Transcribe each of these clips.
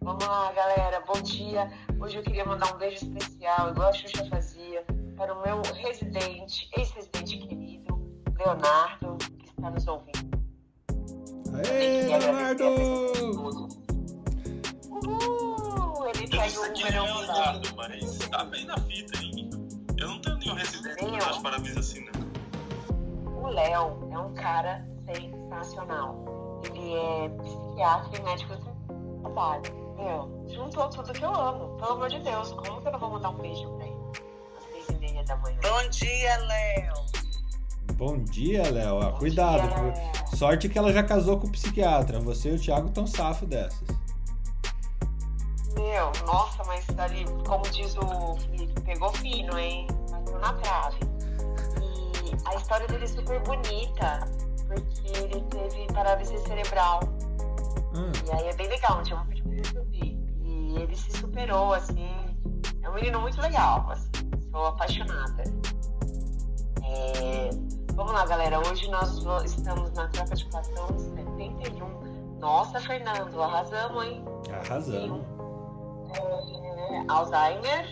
Vamos lá, galera. Bom dia. Hoje eu queria mandar um beijo especial, igual a Xuxa fazia, para o meu residente, ex-residente querido, Leonardo, que está nos ouvindo. Aê, Leonardo! Uhul! Ele não caiu um quem é Leonardo, mas tá bem na fita, hein? Eu não tenho nenhum residente pra dar os parabéns assim, né? O Léo é um cara sensacional. Ele é psiquiatra e médico do trabalho. Meu, juntou tudo que eu amo. Pelo amor de Deus, como que eu não vou mandar um beijo pra ele? Às seis e meia da manhã. Bom dia, Léo. Bom dia, Léo. Ah, cuidado. dia. Sorte que ela já casou com o psiquiatra. Você e o Thiago estão safo dessas. Meu, nossa, mas ali, como diz o Felipe, pegou fino, hein? Bateu na trave. A história dele é super bonita, porque ele teve paralisia cerebral. Hum, E aí é bem legal, não tinha uma coisa pra resolver. E ele se superou, assim. É um menino muito legal, assim. Sou apaixonada. É, Vamos lá, galera. Hoje nós estamos na troca de plantão 71. Nossa, Fernando, arrasamos, hein? arrasando. É, Alzheimer,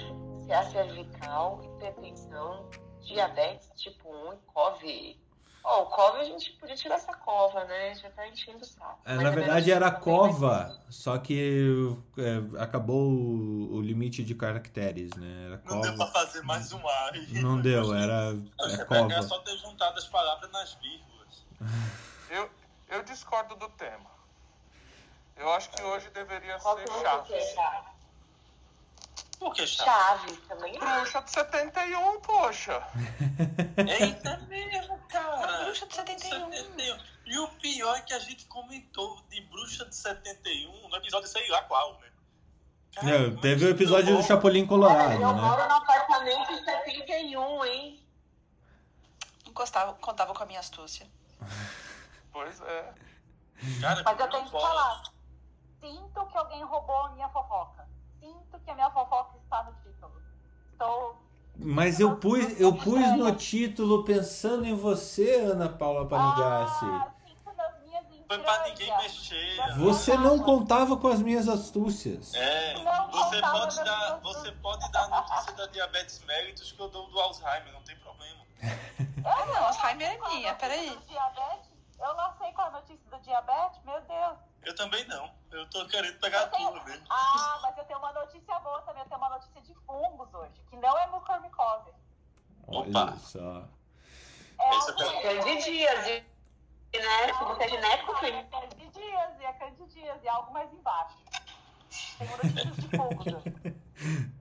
CA cervical, hipertensão, diabetes tipo 1 e COV. Ó, o COV a gente podia tirar essa cova, né? Já tá enchendo o saco. É, na é verdade era mas- cova, só que é, acabou o, o limite de caracteres, né? Era Não deu pra cova. fazer mais um ar. Não deu, era é Era cova. só ter juntado as palavras nas vírgulas. Eu, eu discordo do tema. Eu acho que hoje deveria Qual ser que é o Chaves. Por que chato? Chaves também. Bruxa de 71, poxa. Eita mesmo, cara. A bruxa de 71. 71. E o pior é que a gente comentou de Bruxa de 71 no episódio sei lá qual, né? Cara, É, teve o episódio do ficou? Chapolin eu Colorado, né? moro no apartamento 71, hein? Não gostava, contava com a minha astúcia. Pois é. Cara, Mas eu tenho que falar. Sinto que alguém roubou a minha fofoca. Sinto que a minha fofoca está no título. Estou. Mas eu pus, eu pus no título pensando em você, Ana Paula Panigassi. Ah, sinto nas minhas Foi pra ninguém mexer. Você não contava com as minhas astúcias. É, você pode, dar, você pode dar a notícia da diabetes mellitus que eu dou do Alzheimer, não tem problema. Ah, não, Alzheimer é minha, peraí. Diabetes? Eu lancei com a notícia do diabetes? Meu Deus. Eu também não. Eu tô querendo pegar Eu tenho- tudo mesmo. Ah, mas eu tenho uma notícia boa também. Eu tenho uma notícia de fungos hoje, que não é mucormicose. Olha Opa. só. É Esse a eu quero- Candidíase. Né? É genético, É filho. candidíase, é candidíase, e algo mais embaixo. Tenho notícias de fungos hoje.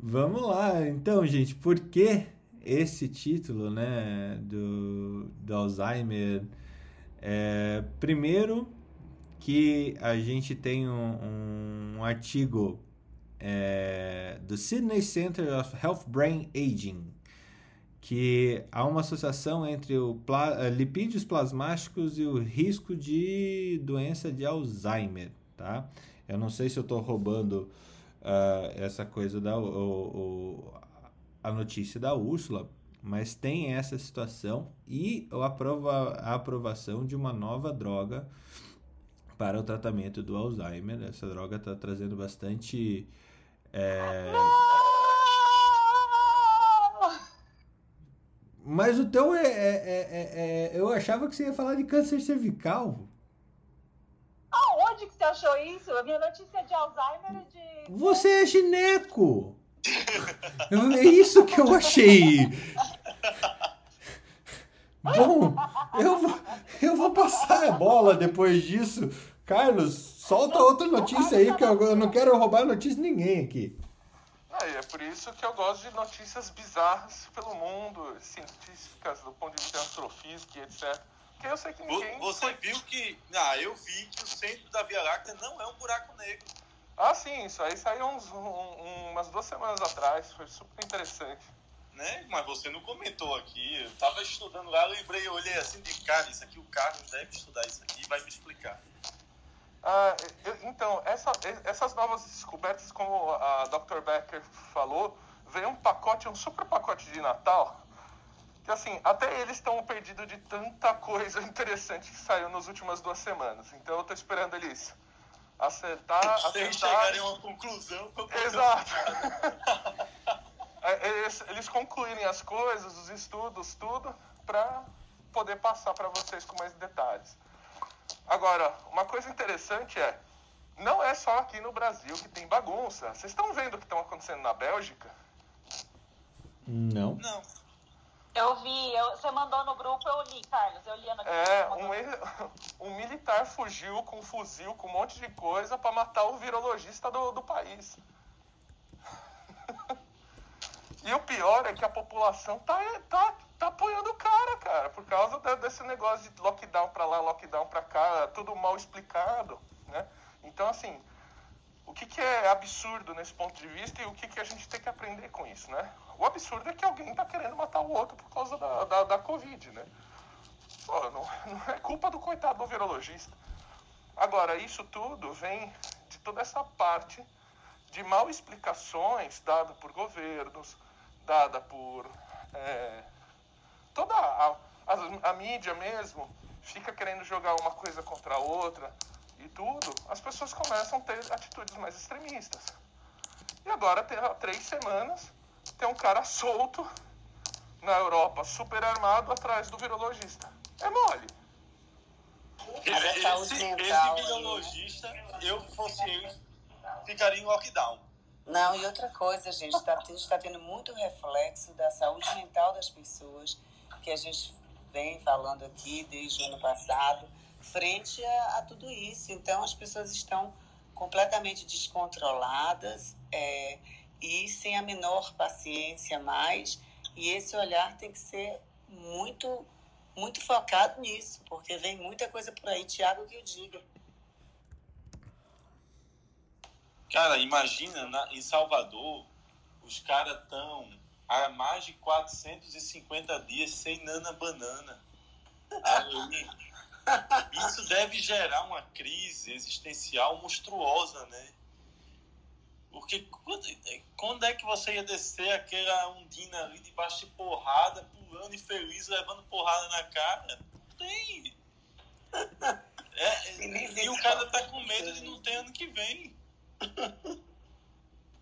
Vamos lá, então, gente, por que esse título, né, do, do Alzheimer? É, primeiro, que a gente tem um, um artigo é, do Sydney Center of Health Brain Aging, que há uma associação entre o pla- eh, lipídios plasmáticos e o risco de doença de Alzheimer, tá? Eu não sei se eu estou roubando ah, essa coisa da o- o- a notícia da Úrsula, mas tem essa situação e a, a aprovação de uma nova droga para o tratamento do Alzheimer. Essa droga está trazendo bastante é, Mas o teu é, é- é- é- é- Eu achava que você ia falar de câncer cervical. Aonde que você achou isso? A minha notícia é de Alzheimer e de. Você é gineco! É isso que eu achei! Bom, eu vou, eu vou passar a bola depois disso. Carlos, solta outra notícia aí, porque eu, não quero roubar notícia de ninguém aqui. Ah, e é por isso que eu gosto de notícias bizarras pelo mundo, científicas, do ponto de vista astrofísico e etc. Porque eu sei que ninguém. Você viu que. Ah, eu vi que o centro da Via Láctea não é um buraco negro. Ah, sim, isso aí saiu uns, um- um- umas duas semanas atrás. Foi super interessante. Né? Mas você não comentou aqui. Eu tava estudando lá, lembrei, olhei assim de cara, isso aqui o Carlos deve estudar isso aqui e vai me explicar. Ah, eu- então, essa- essas novas descobertas, como a Dr. Becker falou, veio um pacote, um super pacote de Natal, Que assim, até eles estão perdidos de tanta coisa interessante que saiu nas últimas duas semanas. Então eu tô esperando eles acertar, Sem acertar. chegarem a uma conclusão. Exato. É, Eles, eles concluírem as coisas, os estudos, tudo, para poder passar para vocês com mais detalhes. Agora, uma coisa interessante é, não é só aqui no Brasil que tem bagunça. Vocês estão vendo o que estão acontecendo na Bélgica? Não. Não. Eu vi, eu- você mandou no grupo, eu li, Carlos. Eu li a notícia. É, um, um militar fugiu com um fuzil, com um monte de coisa para matar o virologista do, do país. E o pior é que a população tá, tá, tá apoiando o cara, cara, por causa da- desse negócio de lockdown pra lá, lockdown pra cá, tudo mal explicado, né? Então, assim, o que, que é absurdo nesse ponto de vista e o que, que a gente tem que aprender com isso, né? O absurdo é que alguém tá querendo matar o outro por causa da, da, da Covid, né? Pô, não, não é culpa do coitado do virologista. Agora, isso tudo vem de toda essa parte de mal explicações dada por governos, dada por é, toda a, a, a mídia mesmo, fica querendo jogar uma coisa contra a outra e tudo, as pessoas começam a ter atitudes mais extremistas. E agora, tem, há três semanas, tem um cara solto na Europa, super armado, atrás do virologista. É mole. Esse, esse mental, biologista, eu fosse ele, ficaria em lockdown. Não, e outra coisa, gente, tá, está tendo muito reflexo da saúde mental das pessoas, que a gente vem falando aqui desde o ano passado, frente a, a tudo isso. Então, as pessoas estão completamente descontroladas é, e sem a menor paciência mais. E esse olhar tem que ser muito, muito focado nisso, porque vem muita coisa por aí. Tiago, que eu diga. Cara, imagina, na- em Salvador, os caras estão há mais de 450 dias sem nana banana. Aí, isso deve gerar uma crise existencial monstruosa, né? Porque quando, é que você ia descer aquela ondina ali debaixo de porrada, pulando e feliz, levando porrada na cara? Não tem. É, e o cara tá com medo de não ter ano que vem.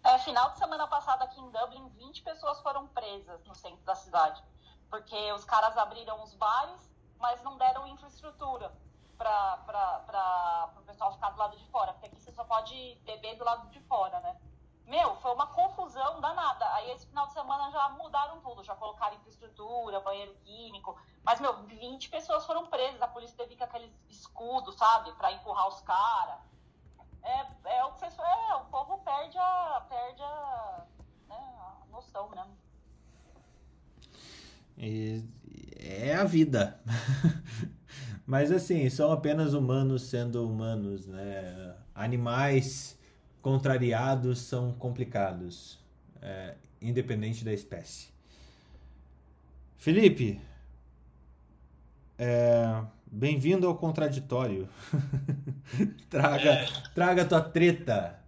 É, final de semana passada aqui em Dublin, 20 pessoas foram presas no centro da cidade. Porque os caras abriram os bares, mas não deram infraestrutura para o pessoal ficar do lado de fora. Porque aqui você só pode beber do lado de fora, né? Meu, foi uma confusão danada. Aí esse final de semana já mudaram tudo, já colocaram infraestrutura, banheiro químico. Mas, meu, 20 pessoas foram presas. A polícia teve com aqueles escudos, sabe? Pra empurrar os caras. É, é o vocês é, o povo perde a, perde a, né, a noção, né? E é a vida. Mas assim, são apenas humanos sendo humanos, né? Animais contrariados são complicados, é, independente da espécie. Felipe, é, bem-vindo ao contraditório. traga, É. traga tua treta.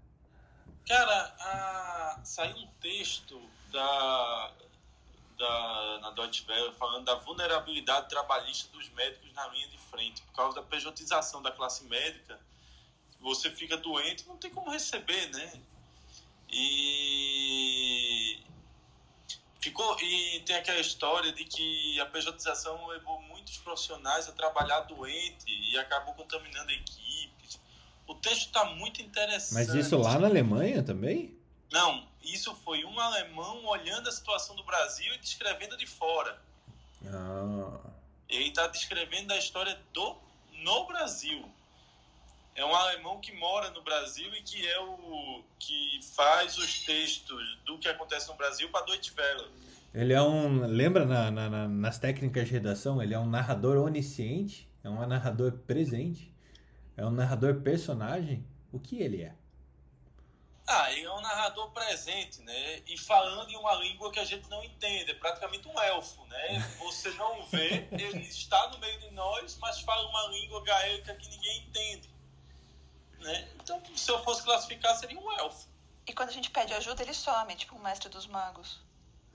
Cara, a... saiu um texto da, da, na Deutsche Welle falando da vulnerabilidade trabalhista dos médicos na linha de frente. Por causa da pejotização da classe médica, você fica doente não tem como receber, né? E ficou e tem aquela história de que a pejotização levou muitos profissionais a trabalhar doente e acabou contaminando equipes. O texto está muito interessante. Mas isso lá na Alemanha também? Não, isso foi um alemão olhando a situação do Brasil e descrevendo de fora. Ah, Ele está descrevendo a história do no Brasil. É um alemão que mora no Brasil e que é o que faz os textos do que acontece no Brasil para Deutsche Welle. Ele é um. Lembra na, na- na- nas técnicas de redação? Ele é um narrador onisciente, é um narrador presente, é um narrador personagem. O que ele é? Ah, ele é um narrador presente, né? E falando em uma língua que a gente não entende. É praticamente um elfo, né? Você não vê, ele está no meio de nós, mas fala uma língua gaélica que ninguém entende. Né? Então, se eu fosse classificar, seria um elfo. E quando a gente pede ajuda, ele some, tipo o mestre dos magos.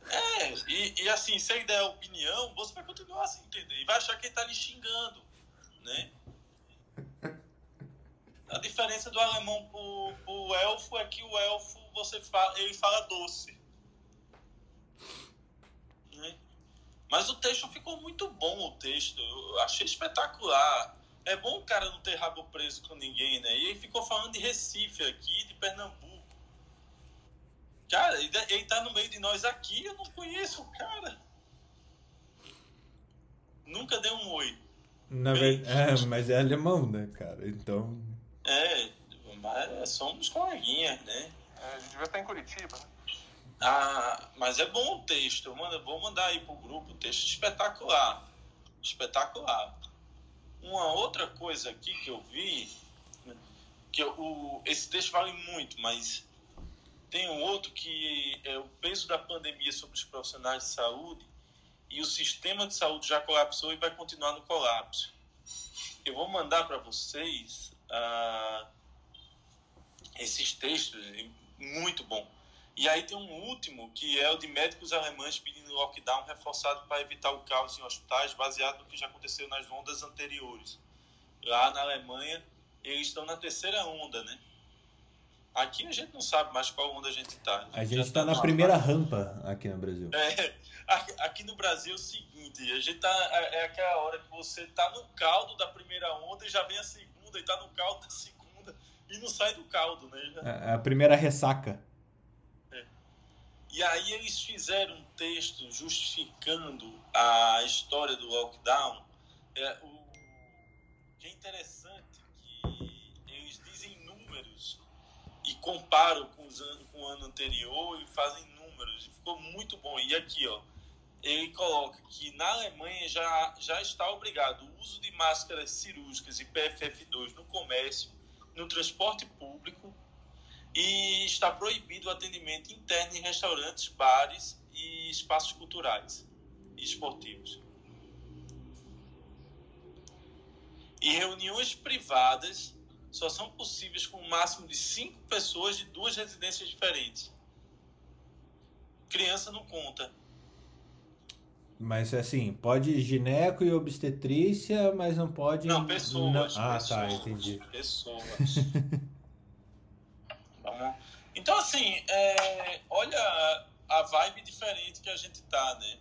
É, e, e assim, se ele der opinião, você vai continuar a se entender. E vai achar que ele tá lhe xingando, né? A diferença do alemão pro, pro elfo é que o elfo, você fala, ele fala doce. Né? Mas o texto ficou muito bom, o texto. Eu achei espetacular. É bom o cara não ter rabo preso com ninguém, né? E ele ficou falando de Recife aqui, de Pernambuco. Cara, ele, ele tá no meio de nós aqui, eu não conheço o cara. Nunca deu um oi. Na ver... É, mas é alemão, né, cara? Então. É, mas somos coleguinhas, né? É, ele devia estar em Curitiba, né? Ah, mas é bom o texto. Eu mando, vou mandar aí pro grupo. O texto espetacular. Espetacular. Uma outra coisa aqui que eu vi, que eu, o, esse texto vale muito, mas tem um outro que é o peso da pandemia sobre os profissionais de saúde e o sistema de saúde já colapsou e vai continuar no colapso. Eu vou mandar para vocês ah, esses textos, muito bom. E aí tem um último, que é o de médicos alemães pedindo lockdown reforçado para evitar o caos em hospitais, baseado no que já aconteceu nas ondas anteriores. Lá na Alemanha, eles estão na terceira onda, né? Aqui a gente não sabe mais qual onda a gente está. A gente está na primeira rampa aqui no Brasil. É, aqui no Brasil é o seguinte, a gente tá, é aquela hora que você tá no caldo da primeira onda e já vem a segunda, e tá no caldo da segunda e não sai do caldo, né? É a primeira ressaca. É. E aí eles fizeram um texto justificando a história do lockdown. É, o que é interessante e comparam com, os anos, com o ano anterior e fazem números. Ficou muito bom. E aqui, ó, ele coloca que na Alemanha já, já está obrigado o uso de máscaras cirúrgicas e PFF2 no comércio, no transporte público e está proibido o atendimento interno em restaurantes, bares e espaços culturais e esportivos. E reuniões privadas só são possíveis com um máximo de cinco pessoas de duas residências diferentes. Criança não conta. Mas assim, pode gineco e obstetrícia, mas não pode. Não, pessoas. Não... Ah, pessoas, tá, entendi. Pessoas. então, assim, é, olha a vibe diferente que a gente tá, né?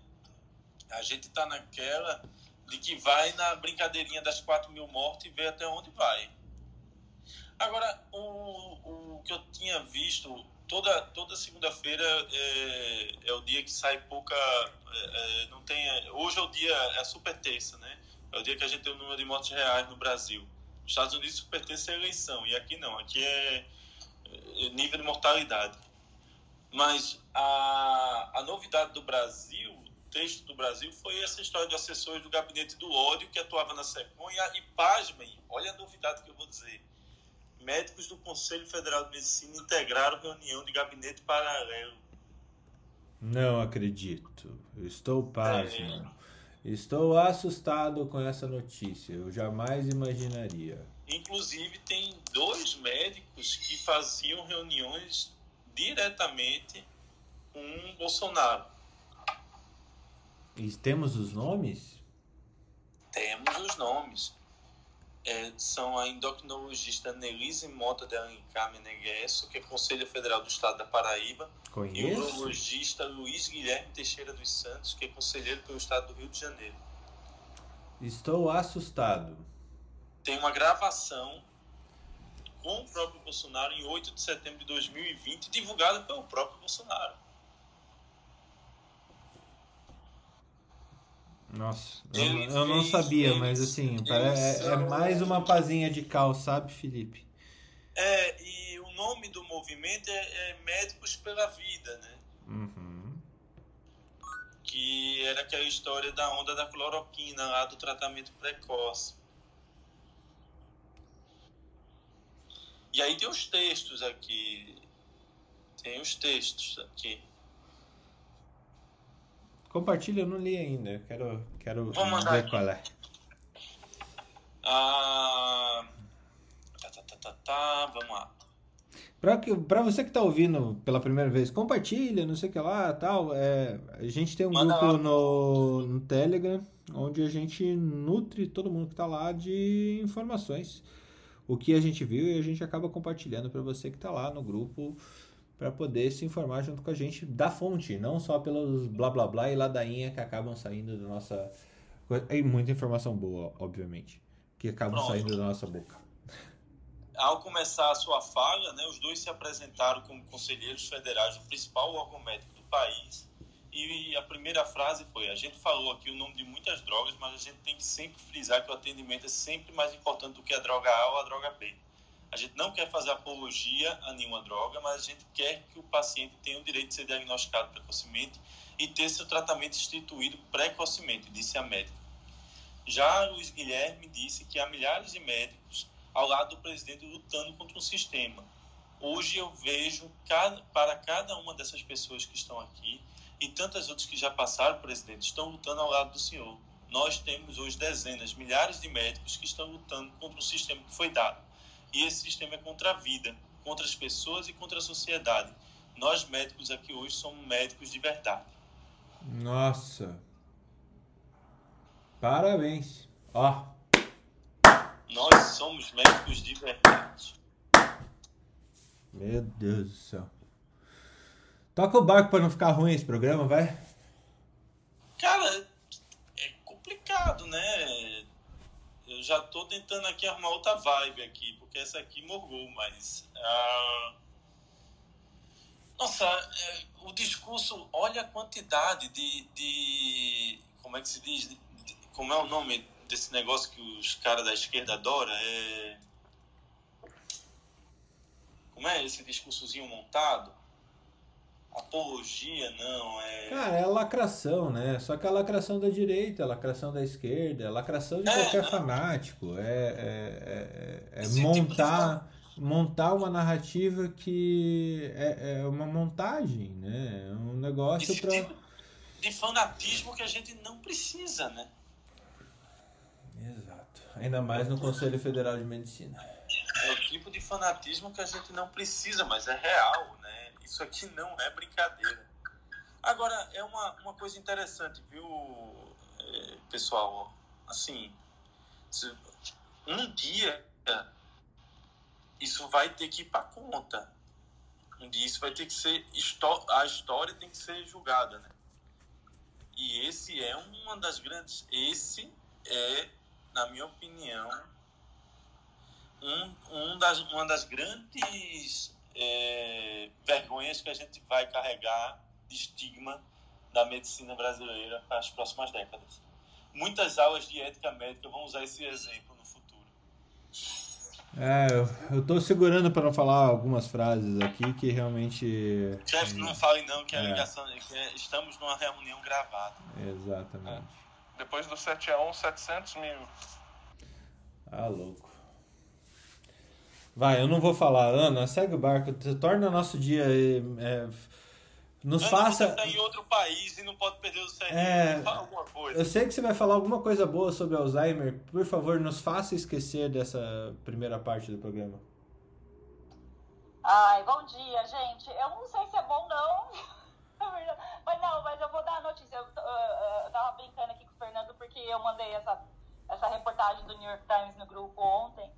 A gente tá naquela de que vai na brincadeirinha das 4 mil mortes e vê até onde vai. Agora, o, o que eu tinha visto, toda, toda segunda-feira é, é, o dia que sai pouca. É, é, não tem, hoje é o dia, é a super terça, né? É o dia que a gente tem o número de mortes reais no Brasil. Nos Estados Unidos, super terça é eleição, e aqui não, aqui é, é nível de mortalidade. Mas a, a novidade do Brasil, o texto do Brasil, foi essa história de assessores do gabinete do ódio que atuava na SECOM e, e pasmem, olha a novidade que eu vou dizer médicos do Conselho Federal de Medicina integraram reunião de gabinete paralelo. Não acredito. Estou pasmo. É. Estou assustado com essa notícia. Eu jamais imaginaria. Inclusive, tem dois médicos que faziam reuniões diretamente com Bolsonaro. E temos os nomes? Temos os nomes é, são a endocrinologista Nelise Mota de Alencar Meneghesso, que é Conselho Federal do Estado da Paraíba, Conheço. e o urologista Luiz Guilherme Teixeira dos Santos, que é conselheiro pelo Estado do Rio de Janeiro. Estou assustado. Tem uma gravação com o próprio Bolsonaro em 8 de setembro de 2020, divulgada pelo próprio Bolsonaro. Nossa, eu, eu não sabia, mas assim, é, é, mais uma pazinha de cal, sabe, Felipe? É, e o nome do movimento é, é Médicos pela Vida, né? Uhum. Que era aquela história da onda da cloroquina lá do tratamento precoce. E aí tem os textos aqui. Tem os textos aqui. Compartilha, eu não li ainda. Quero, quero Vamos ver qual é. Ah, tá, tá, tá, tá, tá, vamos lá. Pra, que, pra você que tá ouvindo pela primeira vez, compartilha, não sei o que lá, tal. É, a gente tem um Manda grupo no, no Telegram, onde a gente nutre todo mundo que tá lá de informações. O que a gente viu e a gente acaba compartilhando para você que tá lá no grupo para poder se informar junto com a gente da fonte, não só pelos blá blá blá e ladainha que acabam saindo da nossa. E muita informação boa, obviamente, que acabam Pronto. saindo da nossa boca. Ao começar a sua fala, né, os dois se apresentaram como conselheiros federais do principal órgão médico do país. E a primeira frase foi: a gente falou aqui o nome de muitas drogas, mas a gente tem que sempre frisar que o atendimento é sempre mais importante do que a droga A ou a droga B. A gente não quer fazer apologia a nenhuma droga, mas a gente quer que o paciente tenha o direito de ser diagnosticado precocemente e ter seu tratamento instituído precocemente, disse a médica. Já Luiz Guilherme disse que há milhares de médicos ao lado do presidente lutando contra um sistema. Hoje eu vejo cada, para cada uma dessas pessoas que estão aqui e tantas outras que já passaram, presidente, estão lutando ao lado do senhor. Nós temos hoje dezenas, milhares de médicos que estão lutando contra um sistema que foi dado. E esse sistema é contra a vida, contra as pessoas e contra a sociedade. Nós médicos aqui hoje somos médicos de verdade. Nossa. Parabéns. Ó, Nós somos médicos de verdade. meu Deus do céu. Toca o barco pra não ficar ruim esse programa, vai. Cara, é complicado, né? Já tô tentando aqui arrumar outra vibe aqui, porque essa aqui morgou, mas. ah, Nossa, é, o discurso, olha a quantidade de, de. Como é que se diz? De- Como é o nome desse negócio que os caras da esquerda adoram? É. Como é esse discursozinho montado? Apologia, não, é. Cara, é lacração, né? Só que a lacração da direita, a lacração da esquerda, a lacração de É, qualquer né? fanático. É, é, é, é Esse tipo de montar, montar uma narrativa que é, é uma montagem, né? É um negócio pra. tipo de fanatismo que a gente não precisa, né? Exato. Ainda mais no Conselho Federal de Medicina. É o tipo de fanatismo que a gente não precisa, mas é real, né? Isso aqui não é brincadeira. Agora, é uma, uma coisa interessante, viu, eh, pessoal? Assim, um dia isso vai ter que ir para conta. Um dia isso vai ter que ser. A história tem que ser julgada, né? E esse é uma das grandes. Esse é, na minha opinião, um, um das, uma das grandes é, vergonhas que a gente vai carregar de estigma da medicina brasileira para as próximas décadas. Muitas aulas de ética médica vão usar esse exemplo no futuro. É, eu, tô segurando para não falar algumas frases aqui que realmente. Chefe, não fale não que a É. ligação que é- estamos numa reunião gravada. Exatamente. Depois do 7x1, 700 mil. Ah, louco. Vai, eu não vou falar, Ana, segue o barco, torna nosso dia. é, nos Ana, faça. Você está em outro país e não pode perder o CRM. É. Fala alguma coisa. Eu sei que você vai falar alguma coisa boa sobre Alzheimer. Por favor, nos faça esquecer dessa primeira parte do programa. Ai, bom dia, gente. Eu não sei se é bom, não. mas não, mas eu vou dar a notícia. Eu, uh, eu tava brincando aqui com o Fernando porque eu mandei essa, essa reportagem do New York Times no grupo ontem,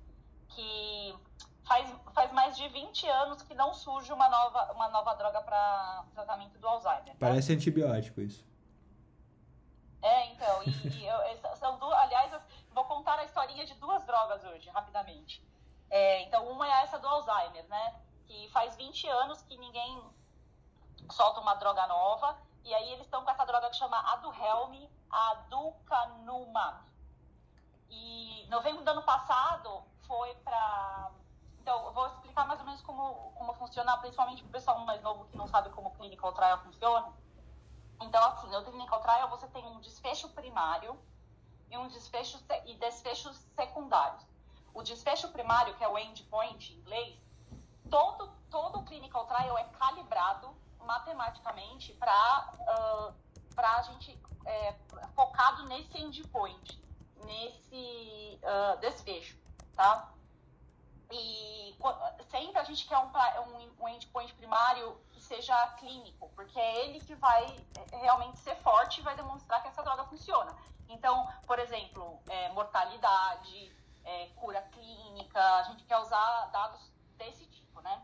que faz, faz mais de 20 anos que não surge uma nova, uma nova droga para tratamento do Alzheimer. né? Parece antibiótico isso. É, então, e, e eu- são duas, aliás, eu vou contar a historinha de duas drogas hoje, rapidamente. É, então, uma é essa do Alzheimer, né? Que faz 20 anos que ninguém solta uma droga nova, e aí eles estão com essa droga que chama Aduhelm Aducanumab. E em novembro do ano passado foi para. Então, eu vou explicar mais ou menos como, como funciona, principalmente para o pessoal mais novo que não sabe como o clinical trial funciona. Então, assim, no clinical trial você tem um desfecho primário e um desfecho e desfechos secundários. O desfecho primário, que é o endpoint em inglês, todo, todo clinical trial é calibrado matematicamente para a gente é, focado nesse endpoint, nesse ah, desfecho, tá? E sempre a gente quer um, um, um endpoint primário que seja clínico, porque é ele que vai é, realmente ser forte e vai demonstrar que essa droga funciona. Então, por exemplo, é, mortalidade, é, cura clínica, a gente quer usar dados desse tipo, né?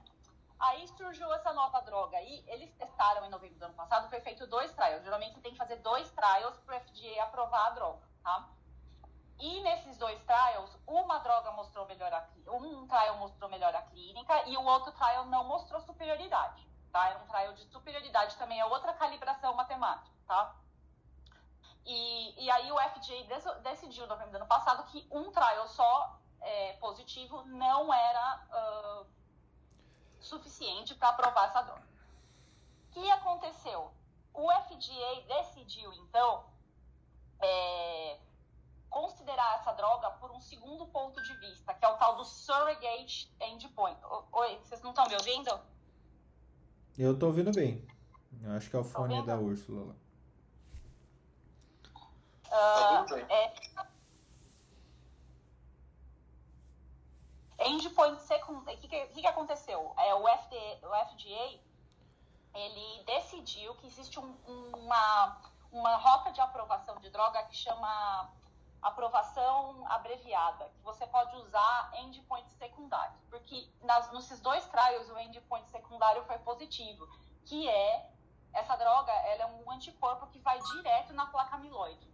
Aí surgiu essa nova droga aí, eles testaram em novembro do ano passado, foi feito dois trials. Geralmente você tem que fazer dois trials para o FDA aprovar a droga, tá? E nesses dois trials, uma droga mostrou melhora, clí- um trial mostrou melhora clínica e o outro trial não mostrou superioridade, tá? Era um trial de superioridade também, é outra calibração matemática, tá? E, e aí o FDA decidiu no novembro do ano passado que um trial só é, positivo não era ah, suficiente para aprovar essa droga. O que aconteceu? O FDA decidiu, então, é, considerar essa droga por um segundo ponto de vista, que é o tal do surrogate endpoint. Oi, vocês não estão me ouvindo? Eu tô ouvindo bem. Eu acho que é o fone ouvindo? da Úrsula lá. Tá ouvindo? é, endpoint secundário. O que, que, que que aconteceu? É, o, FDA, o FDA ele decidiu que existe um- uma, uma rota de aprovação de droga que chama aprovação abreviada, que você pode usar endpoints secundários, porque nas, nesses dois trials o endpoint secundário foi positivo, que é essa droga, ela é um anticorpo que vai direto na placa amiloide.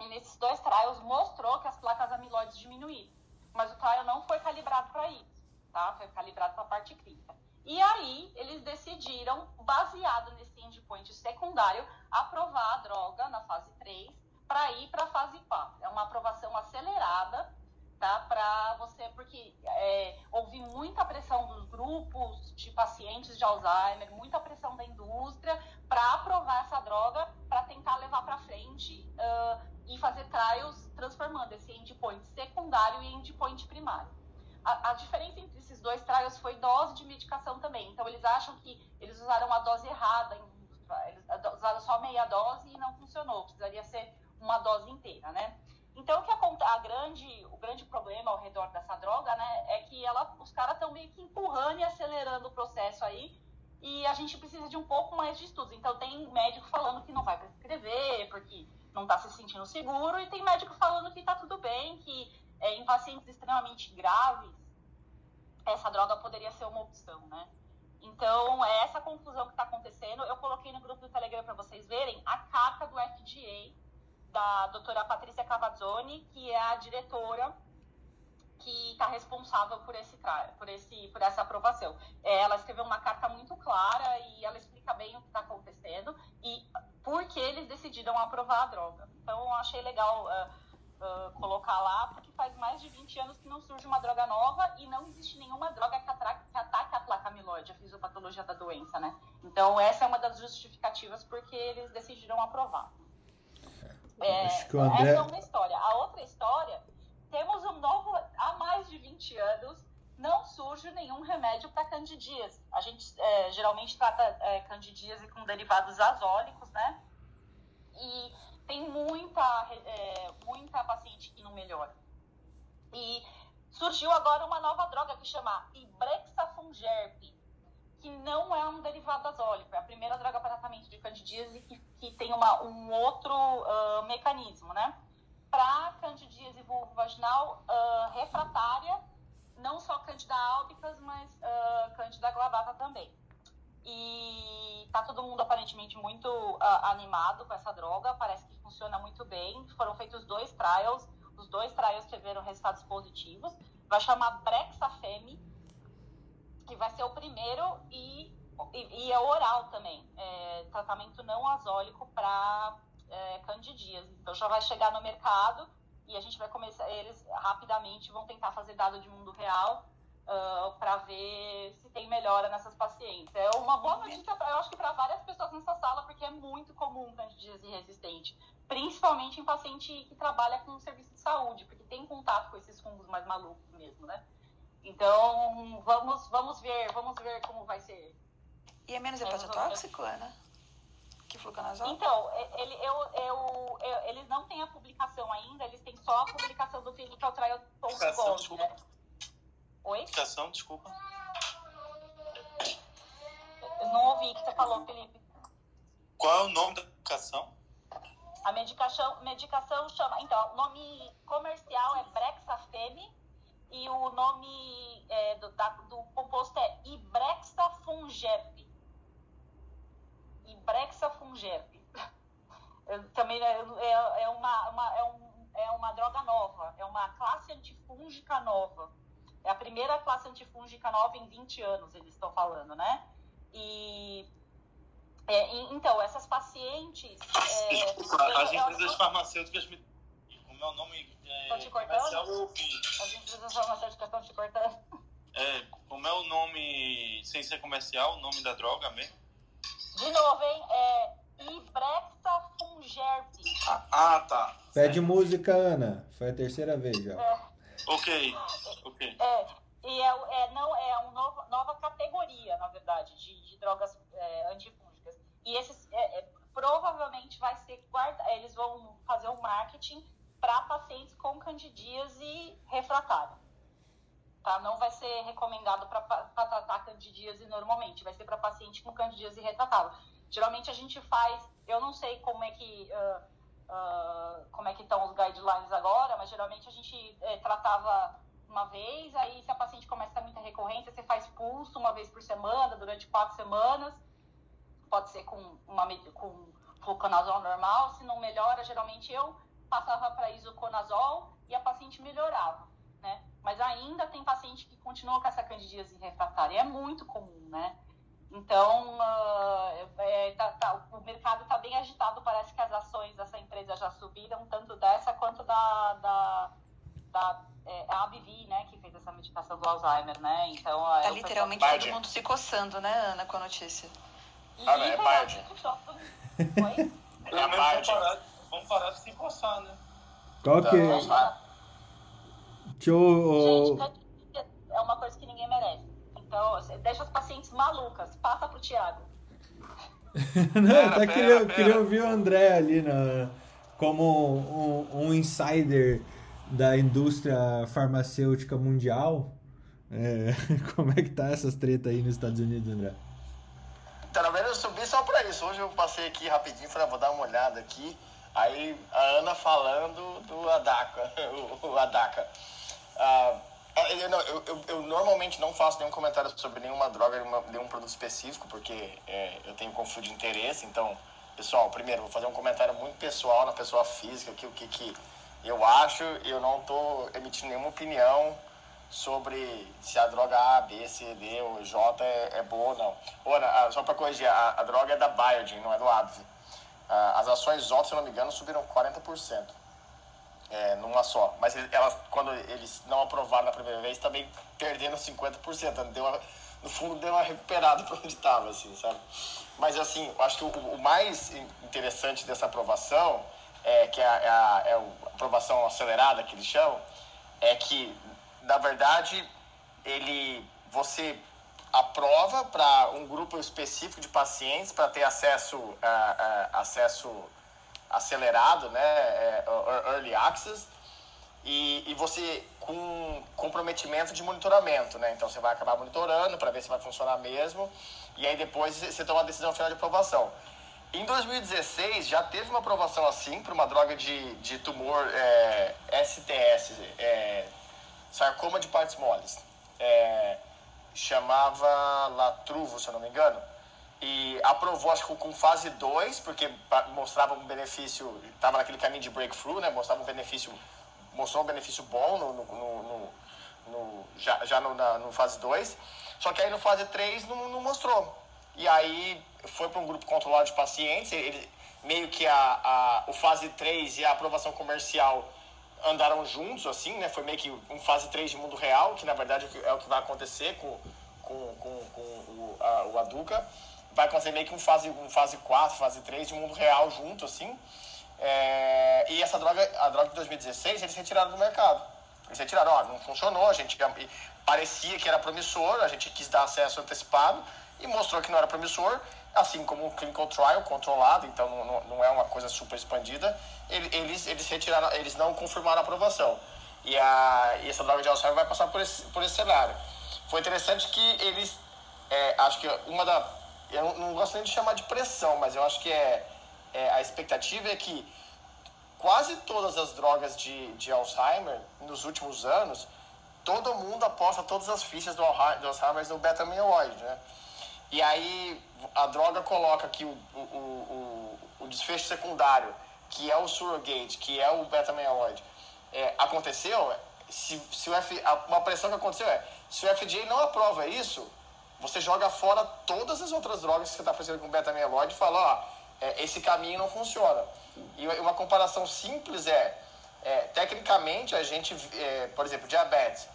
E nesses dois trials mostrou que as placas amiloides diminuíram, mas o trial não foi calibrado para isso, tá? Foi calibrado para a parte clínica. E aí, eles decidiram, baseado nesse endpoint secundário, aprovar a droga na fase 3 para ir para a fase 4. É uma aprovação acelerada, tá? Para você, porque é, houve muita pressão dos grupos de pacientes de Alzheimer, muita pressão da indústria para aprovar essa droga, para tentar levar para frente ah, e fazer trials transformando esse endpoint secundário em endpoint primário. A, a diferença entre esses dois trials foi dose de medicação também. Então, eles acham que eles usaram a dose errada, eles usaram só meia dose e não funcionou. Precisaria ser uma dose inteira, né? Então, o que aconte- a grande, o grande problema ao redor dessa droga, né, é que ela, os caras estão meio que empurrando e acelerando o processo aí, e a gente precisa de um pouco mais de estudos. Então, tem médico falando que não vai prescrever, porque não está se sentindo seguro, e tem médico falando que está tudo bem, que é, em pacientes extremamente graves, essa droga poderia ser uma opção, né? Então, é essa confusão que está acontecendo. Eu coloquei no grupo do Telegram para vocês verem a carta do FDA da doutora Patrícia Cavazzoni, que é a diretora que está responsável por esse por esse por essa aprovação. É, ela escreveu uma carta muito clara e ela explica bem o que está acontecendo e por que eles decidiram aprovar a droga. Então eu achei legal ah, ah, colocar lá, porque faz mais de 20 anos que não surge uma droga nova e não existe nenhuma droga que, que ataque a placa amiloide, a fisiopatologia da doença, né? Então essa é uma das justificativas porque eles decidiram aprovar. É, André- Essa é uma história. A outra história, temos um novo, há mais de 20 anos, não surge nenhum remédio para candidíase. A gente é, geralmente trata é, candidíase com derivados azólicos, né? E tem muita, é, muita paciente que não melhora. E surgiu agora uma nova droga que chama Ibrexafungerp, que não é um derivado azólico. É a primeira droga para tratamento de candidíase que, que tem uma, um outro ah, mecanismo, né? Para candidíase vulvovaginal ah, refratária, não só Candida albicans, mas ah, Candida glavata também. E tá todo mundo aparentemente muito ah, animado com essa droga, parece que funciona muito bem. Foram feitos dois trials, os dois trials tiveram resultados positivos. Vai chamar Brexafemme, que vai ser o primeiro e, e, e é oral também. É, tratamento não azólico para é. Então já vai chegar no mercado e a gente vai começar, eles rapidamente vão tentar fazer dado de mundo real para ver se tem melhora nessas pacientes. É uma boa notícia, eu acho que para várias pessoas nessa sala, porque é muito comum candidíase resistente, principalmente em paciente que trabalha com serviço de saúde, porque tem contato com esses fungos mais malucos mesmo, né? Então, vamos, vamos ver, vamos ver como vai ser. E é menos É, hepatotóxico, Ana? Que fluconazol? Então, e- ele, eu, eu, eu- eles não têm a publicação ainda, eles têm só a publicação do Clinical Trial Publicação, Gov, desculpa. né? Oi? medicação, desculpa? Eu não ouvi o que você falou, Felipe. Qual é o nome da medicação? A medicação, medicação chama. Então, o nome comercial é Brexafemme e o nome é, do, da- do composto é Ibrexafungerp. Ibrexafungerp. Eu Também é, é, é uma, uma- é, um- é uma droga nova, é uma classe antifúngica nova. É a primeira classe antifúngica nova em 20 anos, eles estão falando, né? E. é, então, essas pacientes. é, Desculpa, as empresas farmacêuticas me. O meu nome Estão te é, cortando? comercial ouvi. As empresas farmacêuticas estão te cortando. É, como é o nome, sem ser comercial, o nome da droga mesmo? De novo, hein? É Ibrexafungerp. Ah, ah, tá. Pede música, Ana. Foi a terceira vez já. Ok, ok. É, e é, é, não, é uma nova, nova categoria, na verdade, de, de drogas é, antifúngicas. E esses é, é, provavelmente vai ser guarda, eles vão fazer um marketing para pacientes com candidíase refratária. Tá? Não vai ser recomendado para tratar candidíase normalmente, vai ser para paciente com candidíase retratável. Geralmente a gente faz, eu não sei como é que ah, ah, como é que estão os guidelines agora, mas geralmente a gente eh, tratava uma vez, aí se a paciente começa a ter muita recorrência, você faz pulso uma vez por semana, durante quatro semanas, pode ser com uma com fluconazol normal, se não melhora, geralmente eu passava para isoconazol e a paciente melhorava, né? Mas ainda tem paciente que continua com essa candidíase refratária, é muito comum, né? Então, ah, é, tá- tá- o mercado está bem agitado, parece que as ações dessa empresa já subiram, tanto dessa quanto da, da, da é, a AbbVie, né, que fez essa medicação do Alzheimer, né? Então, Tá é, o literalmente todo mundo se coçando, né, Ana, com a notícia. E, Ah, não, é Bard. Oi? Pelo menos parte. Vamos parar, de se coçar, né? Qual que. Não, vai. Deixa eu. Gente, é uma coisa que ninguém merece. Então, você deixa as pacientes malucas, passa pro Tiago. Não, Pera, eu até pera, queria, pera. queria ouvir o André ali na, como um, um insider da indústria farmacêutica mundial. É, como é que tá essas tretas aí nos Estados Unidos, André? Então, na verdade, eu subi só pra isso. Hoje eu passei aqui rapidinho, falei, ah, vou dar uma olhada aqui. Aí a Ana falando do Adaca, o, o Adaca. Ah, eu, não, eu, eu, eu normalmente não faço nenhum comentário sobre nenhuma droga, nenhuma- nenhum produto específico, porque é, eu tenho conflito de interesse. Então, pessoal, primeiro, vou fazer um comentário muito pessoal na pessoa física, que, o que, que eu acho, eu não tô emitindo nenhuma opinião sobre se a droga A, B, C, D ou J é, é boa ou não. Ora, ah, só para corrigir, a, a droga é da Biogen, não é do Advil. Ah, as ações J, se eu não me engano, subiram 40%. É, numa só. Mas elas, quando eles não aprovaram na primeira vez, também perderam 50%. Deu uma, no fundo, deu uma recuperada para onde estava, assim, sabe? Mas, assim, acho que o, o mais in- interessante dessa aprovação, é, que é a, é é a aprovação acelerada, que eles chamam, é que, na verdade, ele, você aprova para um grupo específico de pacientes para ter acesso, a- a- acesso acelerado, né, é, early access, e, e você com comprometimento de monitoramento, né? Então você vai acabar monitorando para ver se vai funcionar mesmo, e aí depois você toma a decisão final de aprovação. Em 2016 já teve uma aprovação assim para uma droga de, de tumor é, STS, é, sarcoma de partes moles. É, chamava Latruvo, se eu não me engano. E aprovou, acho que com fase 2, porque mostrava um benefício, estava naquele caminho de breakthrough, né? Mostrava um benefício, mostrou um benefício bom no, no- no- no- já, já no, na, no fase 2. Só que aí no fase 3 não, não mostrou. E aí foi para um grupo controlado de pacientes, ele, meio que a, a, o fase 3 e a aprovação comercial andaram juntos, assim, né? Foi meio que um fase 3 de mundo real, que na verdade é o que vai acontecer com, com, com, com o, a, o Aduca. Vai acontecer meio que um fase, um fase 4, fase 3 de mundo real junto, assim. É, e essa droga, a droga de 2016, eles retiraram do mercado. Eles retiraram, ó, não funcionou, a gente parecia que era promissor, a gente quis dar acesso antecipado e mostrou que não era promissor, assim como um clinical trial controlado, então não, não, é uma coisa super expandida, ele- eles, eles retiraram, eles não confirmaram a aprovação. E, a, e essa droga de Alzheimer vai passar por esse, por esse cenário. foi interessante que eles, é, acho que uma da, eu não, gosto nem de chamar de pressão, mas eu acho que é, é a expectativa é que quase todas as drogas de, de Alzheimer nos últimos anos, todo mundo aposta todas as fichas do Alzheimer no beta-amiloide, né? E aí a droga coloca que o, o, o, o desfecho secundário, que é o surrogate, que é o beta-amiloide, é, aconteceu, se, se o F, uma pressão que aconteceu é, se o FDA não aprova isso, você joga fora todas as outras drogas que você está fazendo com beta-amiloide e fala, ó, é, esse caminho não funciona. E uma comparação simples é, é tecnicamente, a gente, é, por exemplo, diabetes,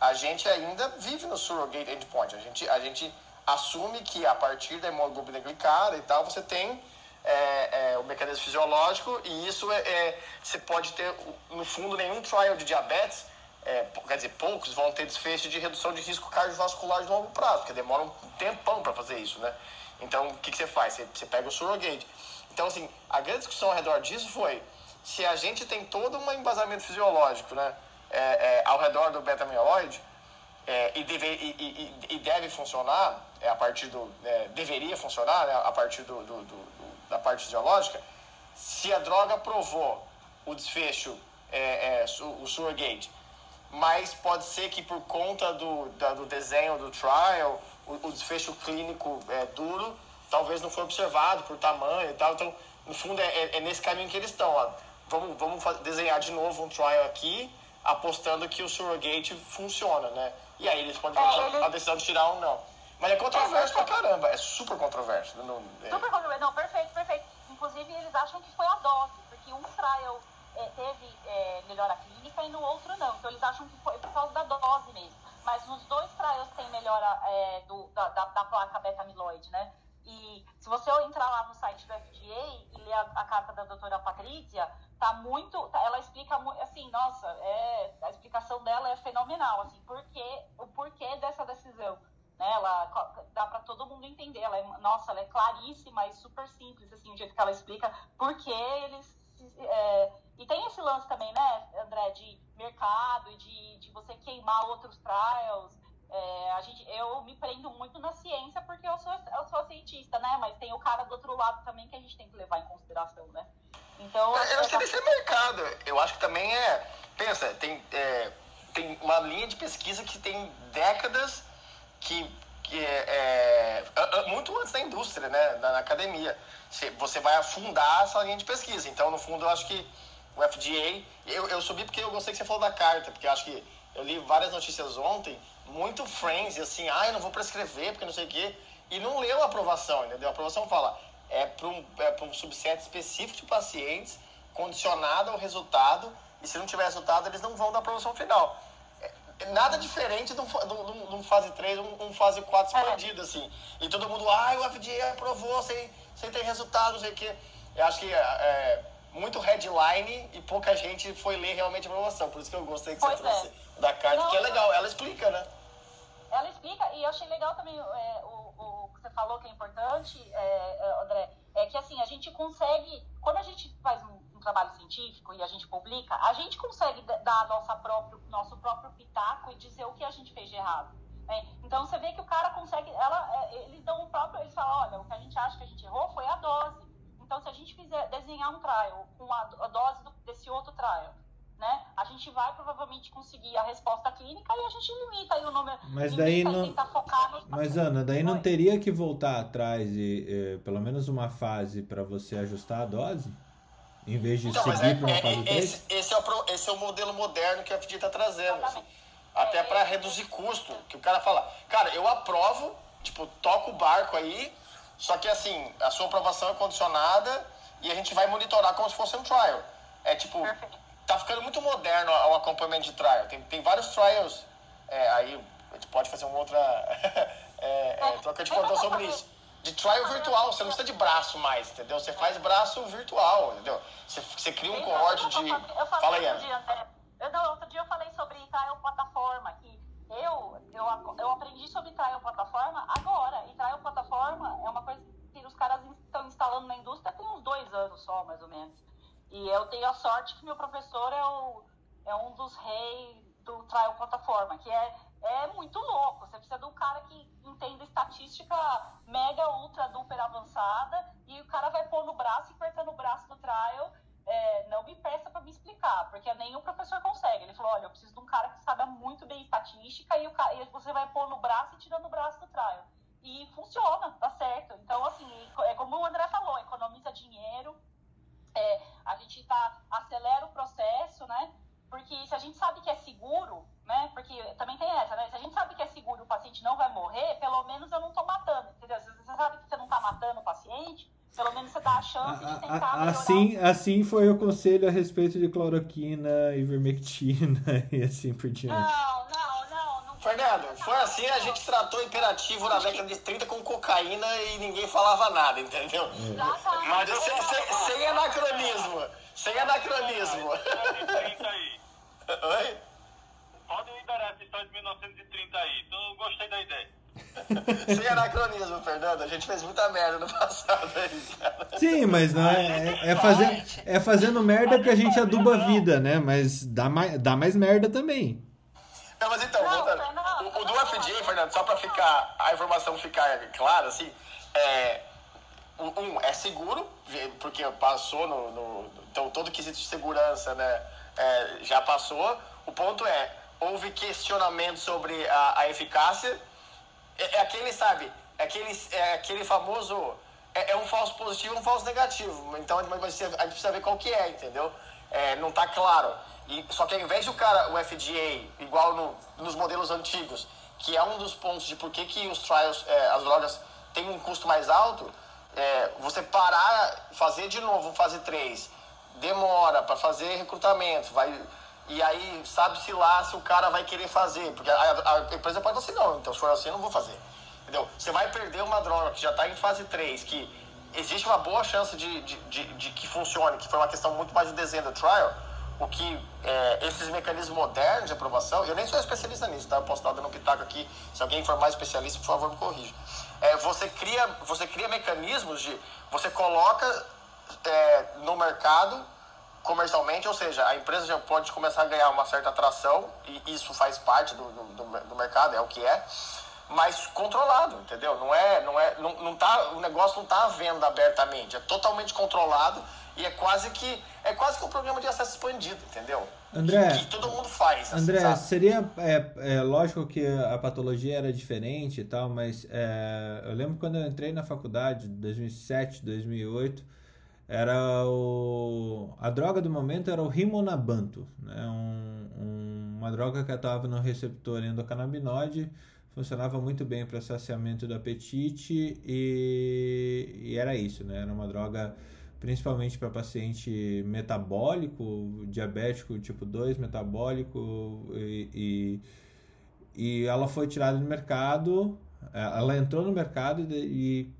a gente ainda vive no surrogate endpoint. A gente, a gente assume que a partir da hemoglobina glicada e tal, você tem é, é, o mecanismo fisiológico e isso é, é, você pode ter, no fundo, nenhum trial de diabetes, é, quer dizer, poucos vão ter desfecho de redução de risco cardiovascular de longo prazo, porque demora um tempão para fazer isso, né? Então, o que, que você faz? Você, você pega o surrogate. Então, assim, a grande discussão ao redor disso foi se a gente tem todo um embasamento fisiológico, né, é, é, ao redor do beta-amiloide, é, e, deve, e, e, e, deve funcionar é, a partir do. É, deveria funcionar né, a partir do, do, do, da parte fisiológica, se a droga provou o desfecho, é, é, o surrogate, mas pode ser que por conta do, da, do desenho do trial, o, o desfecho clínico é duro, talvez não foi observado por tamanho e tal. Então, no fundo, é, é nesse caminho que eles estão. Ó. Vamos, vamos desenhar de novo um trial aqui, apostando que o surrogate funciona, né? E aí eles podem tomar é, a decisão de tirar ou não. Mas é controverso pra caramba, é super controverso. Não, é... Super controverso, não, perfeito, perfeito. Inclusive, eles acham que foi a dose, porque um trial é, teve é, melhora clínica e no outro não. Então, eles acham que foi por causa da dose mesmo. Mas nos dois trials tem melhora é, do, da, da, da placa beta-amiloide, né? E se você entrar lá no site do FDA e ler a, a carta da doutora Patrícia, tá muito. Tá, ela explica. Assim, nossa, é, a explicação dela é fenomenal. Assim, porque, o porquê dessa decisão. Né? Ela dá para todo mundo entender. Ela é, nossa, ela é claríssima e super simples, assim, o jeito que ela explica porque eles. É, e tem esse lance também, né, André, de mercado e de, de você queimar outros trials. É, a gente, eu me prendo muito na ciência porque eu sou, eu sou cientista, né? Mas tem o cara do outro lado também que a gente tem que levar em consideração, né? Então. Eu, não sei desse mercado. Eu acho que também é. Pensa, tem, é, tem uma linha de pesquisa que tem décadas que, que é, é muito antes da indústria, né? Na, na academia. Você vai afundar essa linha de pesquisa. Então, no fundo, eu acho que o FDA. Eu, eu subi porque eu gostei que você falou da carta, porque eu acho que eu li várias notícias ontem, muito friends, assim, ah, eu não vou prescrever porque não sei o quê, e não leu a aprovação, entendeu? A aprovação fala, é para um, é um subset específico de pacientes, condicionado ao resultado, e se não tiver resultado, eles não vão dar aprovação final. É nada diferente de um, de um fase 3, um, um fase 4 expandido, é. assim. E todo mundo, ah, o FDA aprovou sem, sem ter resultado, não sei o quê. Eu acho que é, muito headline e pouca gente foi ler realmente a promoção. Por isso que eu gostei que pois você é. trouxe da carta, Não, que é legal. Ela explica, né? Ela explica, e eu achei legal também é, o, o que você falou que é importante, é, é, André, é que assim, a gente consegue, quando a gente faz um, um, trabalho científico e a gente publica, a gente consegue dar nossa próprio, nosso próprio pitaco e dizer o que a gente fez de errado. Né? Então você vê que o cara consegue, ela, é, eles dão o próprio, eles falam, olha, o que a gente acha que a gente errou foi a dose. Então, se a gente fizer desenhar um trial com a, a dose do, desse outro trial, né, a gente vai provavelmente conseguir a resposta clínica e a gente limita aí o número. Mas daí não. Mas Ana, daí não teria que voltar atrás e, pelo menos uma fase para você ajustar a dose? Em vez de então, seguir é, para uma é, fase 3? Esse, esse, é o, esse é o modelo moderno que a FD está trazendo. Assim, até é, para reduzir custo. Que o cara fala, cara, eu aprovo, tipo, toca o barco aí só que assim, a sua aprovação é condicionada e a gente vai monitorar como se fosse um trial. É tipo, tá ficando muito moderno o acompanhamento de trial. Tem, tem vários trials. É, aí a gente pode fazer uma outra é, é, troca de plantão sobre isso. De trial virtual, você não precisa de braço mais, entendeu? Você faz braço virtual, entendeu? Você, você cria um cohorte de. Fala aí, Ana. Eu, não, outro dia eu falei sobre trial plataforma, que eu, eu, eu aprendi sobre trial plataforma agora. E trial plataforma é uma coisa que os caras estão instalando na indústria tem uns dois anos só, mais ou menos. E eu tenho a sorte que meu professor é, o, é um dos reis do trial plataforma, que é, é muito louco. Você precisa de um cara que entenda estatística mega, ultra, duper avançada, e o cara vai pôr no braço, e apertando o braço do trial, é, não me peça para me explicar, porque nem o professor consegue. Ele falou: olha, eu preciso de um cara que saiba muito bem estatística e, o, e você vai pôr no braço e tirando o braço do trial. E funciona, tá certo. Então, assim, é como o André falou: economiza dinheiro, é, a gente tá, acelera o processo, né? Porque se a gente sabe que é seguro, né? Porque também tem essa, né? Se a gente sabe que é seguro e o paciente não vai morrer, pelo menos eu não estou matando, entendeu? Se você sabe que você não está matando o paciente, pelo menos você dá a chance de tentar melhorar. Assim, assim foi o conselho a respeito de cloroquina, ivermectina e assim por diante. Não, não, não. não Fernando, foi assim a gente tratou imperativo na década de 30 com cocaína e ninguém falava nada, entendeu? Exatamente. Mas sem, sem, sem anacronismo. Sem anacronismo. Pode 30 aí. Oi? Pode liberar essa história de 1930 aí. Então, gostei da ideia. Sem anacronismo, Fernando. A gente fez muita merda no passado aí, cara. Sim, mas não é, é, é, fazer, é fazendo merda que a gente aduba a vida, né? Mas dá mais, dá mais merda também. Não, mas então, voltando. O, o do FDA, Fernando, só pra ficar, a informação ficar clara, assim, é, um, um, é seguro, porque passou no, no- então todo quesito de segurança, né, é, já passou. O ponto é, houve questionamento sobre a, a eficácia, é, é aquele, sabe, é aquele, é aquele famoso, é, é um falso positivo e um falso negativo, então a gente precisa ver qual que é, entendeu? É, não tá claro. E, só que ao invés de o cara, o FDA, igual no- nos modelos antigos, que é um dos pontos de por que, que os trials, é, as drogas têm um custo mais alto, é, você parar, fazer de novo fase 3, demora para fazer recrutamento, vai e aí sabe-se lá se o cara vai querer fazer, porque a, a- empresa pode assim, não, então se for assim eu não vou fazer. Entendeu? Você vai perder uma droga que já está em fase 3, que existe uma boa chance de, de, de, de que funcione, que foi uma questão muito mais de desenho do trial, o que é, esses mecanismos modernos de aprovação, eu nem sou especialista nisso, tá? Eu posso estar dando um pitaco aqui, se alguém for mais especialista, por favor, me corrija. É, você, cria, você cria mecanismos de. Você coloca é, no mercado comercialmente, ou seja, a empresa já pode começar a ganhar uma certa atração, e isso faz parte do, do, do, do mercado, é o que é, mas controlado, entendeu? Não é, não é, não, não tá, o negócio não está à venda abertamente, é totalmente controlado e é quase que é quase que um programa de acesso expandido, entendeu? André, que, que todo mundo faz. assim, André, sabe? seria. É, é lógico que a patologia era diferente e tal, mas é, eu lembro quando eu entrei na faculdade, 2007, 2008, era o. A droga do momento era o rimonabanto, né? Um, um- uma droga que atuava no receptor endocannabinoide, funcionava muito bem para saciamento do apetite e, e era isso, né? Era uma droga principalmente para paciente metabólico, diabético tipo 2, metabólico, e, e, e ela foi tirada do mercado, ela entrou no mercado e, e,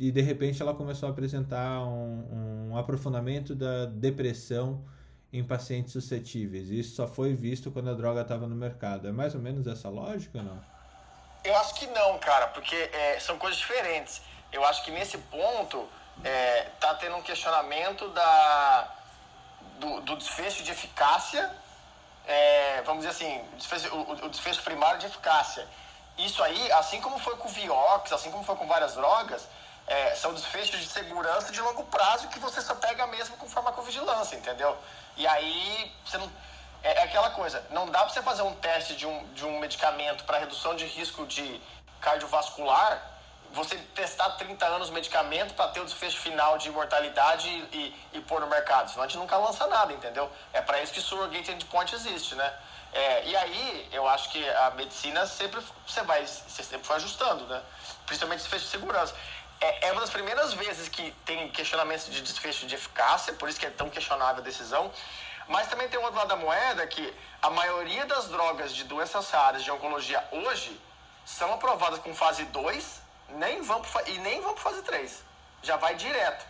e de repente ela começou a apresentar um, um aprofundamento da depressão em pacientes suscetíveis. Isso só foi visto quando a droga estava no mercado. É mais ou menos essa lógica ou não? Eu acho que não, cara, porque é, são coisas diferentes. Eu acho que nesse ponto é, tá tendo um questionamento da, do, do desfecho de eficácia, é, vamos dizer assim, desfecho, o, o desfecho primário de eficácia. Isso aí, assim como foi com o Vioxx, assim como foi com várias drogas, é, são desfechos de segurança de longo prazo que você só pega mesmo com farmacovigilância, entendeu? E aí, você não, é, é aquela coisa, não dá pra você fazer um teste de um, de um medicamento para redução de risco de cardiovascular, você testar 30 anos o medicamento para ter o desfecho final de mortalidade e, e, e pôr no mercado. Senão a gente nunca lança nada, entendeu? É para isso que surrogate endpoint existe, né? É, e aí, eu acho que a medicina sempre você vai, você sempre foi ajustando, né? Principalmente desfecho de segurança. É, é uma das primeiras vezes que tem questionamentos de desfecho de eficácia, por isso que é tão questionável a decisão. Mas também tem um outro lado da moeda que a maioria das drogas de doenças raras de oncologia hoje são aprovadas com fase 2 nem vão pro, e nem vão para fase 3. Já vai direto.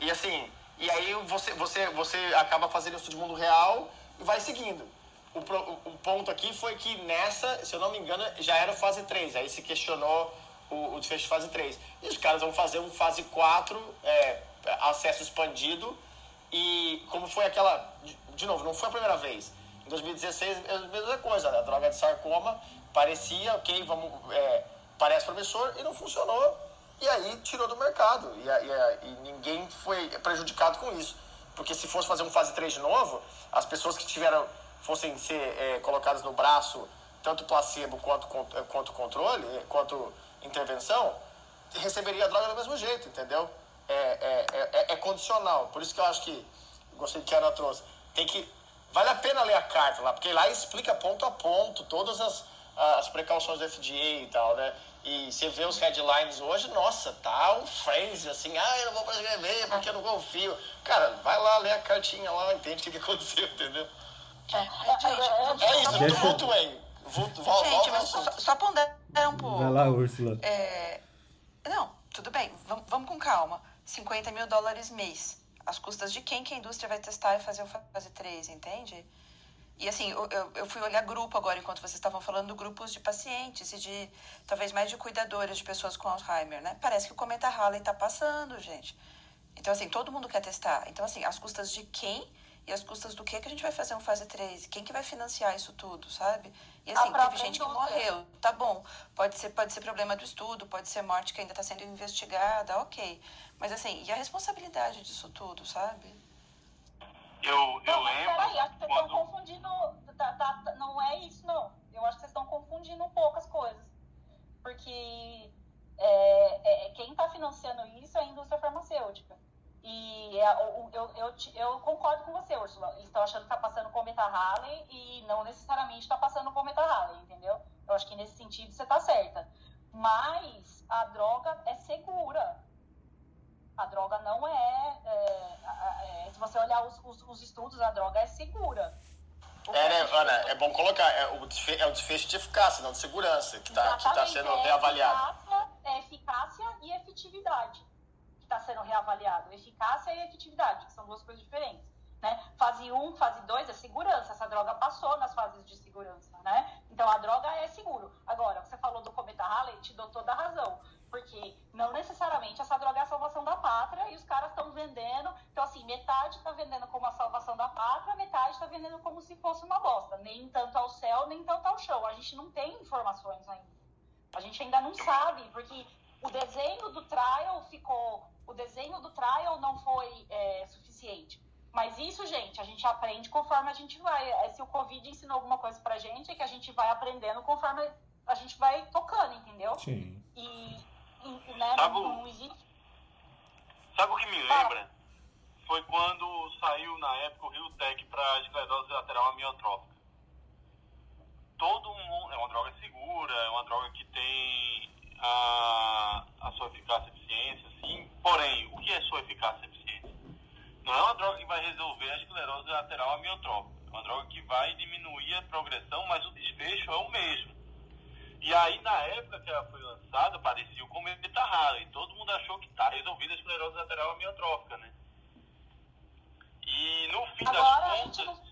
E assim, e aí você, você, você acaba fazendo isso de mundo real e vai seguindo. O, o- o ponto aqui foi que nessa, se eu não me engano, já era fase 3. Aí se questionou o, o desfecho de fase 3. E os caras vão fazer um fase 4, é, acesso expandido. E como foi aquela. De, de novo, não foi a primeira vez. Em 2016, é a mesma coisa. A droga de sarcoma parecia, ok, vamos, é, parece promissor e não funcionou. e aí tirou do mercado. E, e e ninguém foi prejudicado com isso. Porque se fosse fazer um fase 3 de novo, as pessoas que tiveram, fossem ser é, colocadas no braço, tanto placebo quanto, quanto controle, quanto intervenção, receberia a droga do mesmo jeito, entendeu? É, é, é, é condicional. Por isso que eu acho que, gostei que a Ana trouxe, tem que, vale a pena ler a carta lá, porque lá explica ponto a ponto todas as, as precauções do FDA e tal, né? E você vê os headlines hoje, nossa, tá um frenzy, assim, ah, eu não vou prescrever porque eu não confio. Cara, vai lá, lê a cartinha lá, entende o que, aconteceu, entendeu? É isso, Deixa- volto aí. Gente, mas só, só ponderar um pouco. Vai lá, Úrsula. É, Não, tudo bem, vamos, vamos com calma. 50 mil dólares mês. As custas de quem que a indústria vai testar e fazer o fase 3, entende? E assim, eu, eu, eu fui olhar grupo agora, enquanto vocês estavam falando, grupos de pacientes e de, talvez mais de cuidadores de pessoas com Alzheimer, né? Parece que o cometa Halley tá passando, gente. Então, assim, todo mundo quer testar. Então, assim, as custas de quem e as custas do que que a gente vai fazer um fase 3? Quem que vai financiar isso tudo, sabe? E A assim, teve gente que morreu. Tá bom. Pode ser, pode ser problema do estudo, pode ser morte que ainda está sendo investigada, ok. Mas assim, e a responsabilidade disso tudo, sabe? Eu, eu Não, mas lembro peraí, acho que vocês estão confundindo. tá- tá- tá- não é isso, não. Eu acho que vocês estão confundindo um pouco as coisas. Porque é, é, quem está financiando isso é a indústria farmacêutica. E é, eu, eu, te- eu concordo com você, Ursula. Eles estão achando que está passando o cometa Halley e não necessariamente está passando o cometa Halley, entendeu? Eu acho que nesse sentido você está certa. Mas a droga é segura. A droga não é. é, a- é, se você olhar os, os, os estudos, a droga é segura. O É, né, Ana, é bom colocar, é o, desfe- é o desfecho de eficácia, não de segurança, que está tá sendo é reavaliado. Eficácia, é eficácia e efetividade está sendo reavaliado. Eficácia e efetividade, que são duas coisas diferentes. Né? Fase 1, fase 2 é segurança. Essa droga passou nas fases de segurança. Né? Então a droga é seguro. Agora, você falou do cometa Halley, te dou toda a razão. Porque não necessariamente essa droga é a salvação da pátria e os caras estão vendendo. Então, assim, metade está vendendo como a salvação da pátria, metade está vendendo como se fosse uma bosta. Nem tanto ao céu, nem tanto ao chão. A gente não tem informações ainda. A gente ainda não sabe, porque o desenho do trial ficou. O desenho do trial não foi é, suficiente. Mas isso, gente, a gente aprende conforme a gente vai. É, Se o Covid ensinou alguma coisa pra gente, é que a gente vai aprendendo conforme a gente vai tocando, entendeu? Sim. E, e né, Sabe não, o- não existe. Sabe o que me lembra? Foi quando saiu na época o Rio Tech para esclerose lateral amiotrófica. Todo mundo. É uma droga segura, é uma droga que tem a, a sua eficácia e eficiência, sim. Porém, o que é sua eficácia e eficiência? Não é uma droga que vai resolver a esclerose lateral amiotrófica. É uma droga que vai diminuir a progressão, mas o desfecho é o mesmo. E aí, na época que ela foi lançada, parecia o cometa Halley. Todo mundo achou que tá resolvida a esclerose lateral amiotrófica, né? E no fim Agora das gente contas,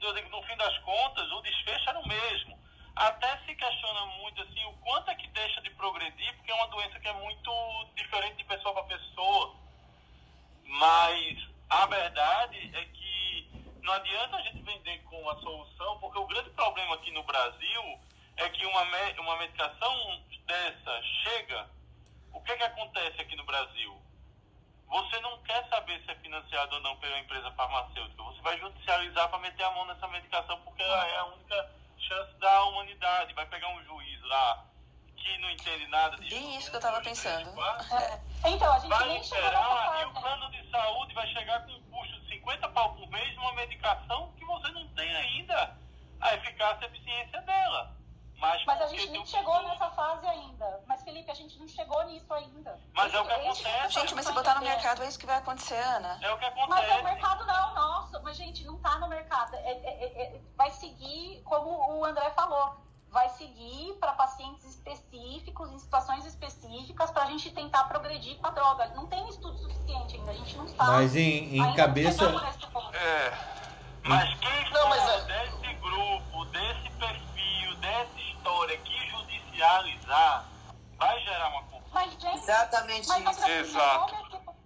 eu digo, no fim das contas, o desfecho era o mesmo. Até se questiona muito assim o quanto é que deixa de progredir, porque é uma doença que é muito diferente de pessoa para pessoa. Mas a verdade é que não adianta a gente vender como uma solução, porque o grande problema aqui no Brasil é que uma, me- uma medicação dessa chega, o que, que acontece aqui no Brasil? Você não quer saber se é financiado ou não pela empresa farmacêutica. Você vai judicializar para meter a mão nessa medicação porque ela é a única chance da humanidade. Vai pegar um juiz lá que não entende nada de Bem isso que eu tava pensando. Então, a gente Vai liberar e o fase. plano de saúde vai chegar com um custo de 50 pau por mês numa medicação que você não tem ainda a eficácia e eficiência dela. Mas, Mas a gente um chegou estudo. nessa fase ainda. Mas, Felipe, a gente não chegou nisso ainda. Mas é o que Esse- acontece. Gente, mas se botar no mercado é isso que vai acontecer, Ana. É o que Mas é o acontece. mercado não, nossa, mas gente, não tá no mercado. É- é- é- é- vai seguir, como o André falou, vai seguir para pacientes específicos, em situações específicas, para a gente tentar progredir com a droga. Não tem estudo suficiente ainda, a gente não sabe. Mas em, em cabeça. não. É. Mas quem Não, mas é- desse grupo, desse perfil, dessa história que judicializar, vai gerar uma confusão. Mas, gente, Exatamente mas, isso. mas, Exato.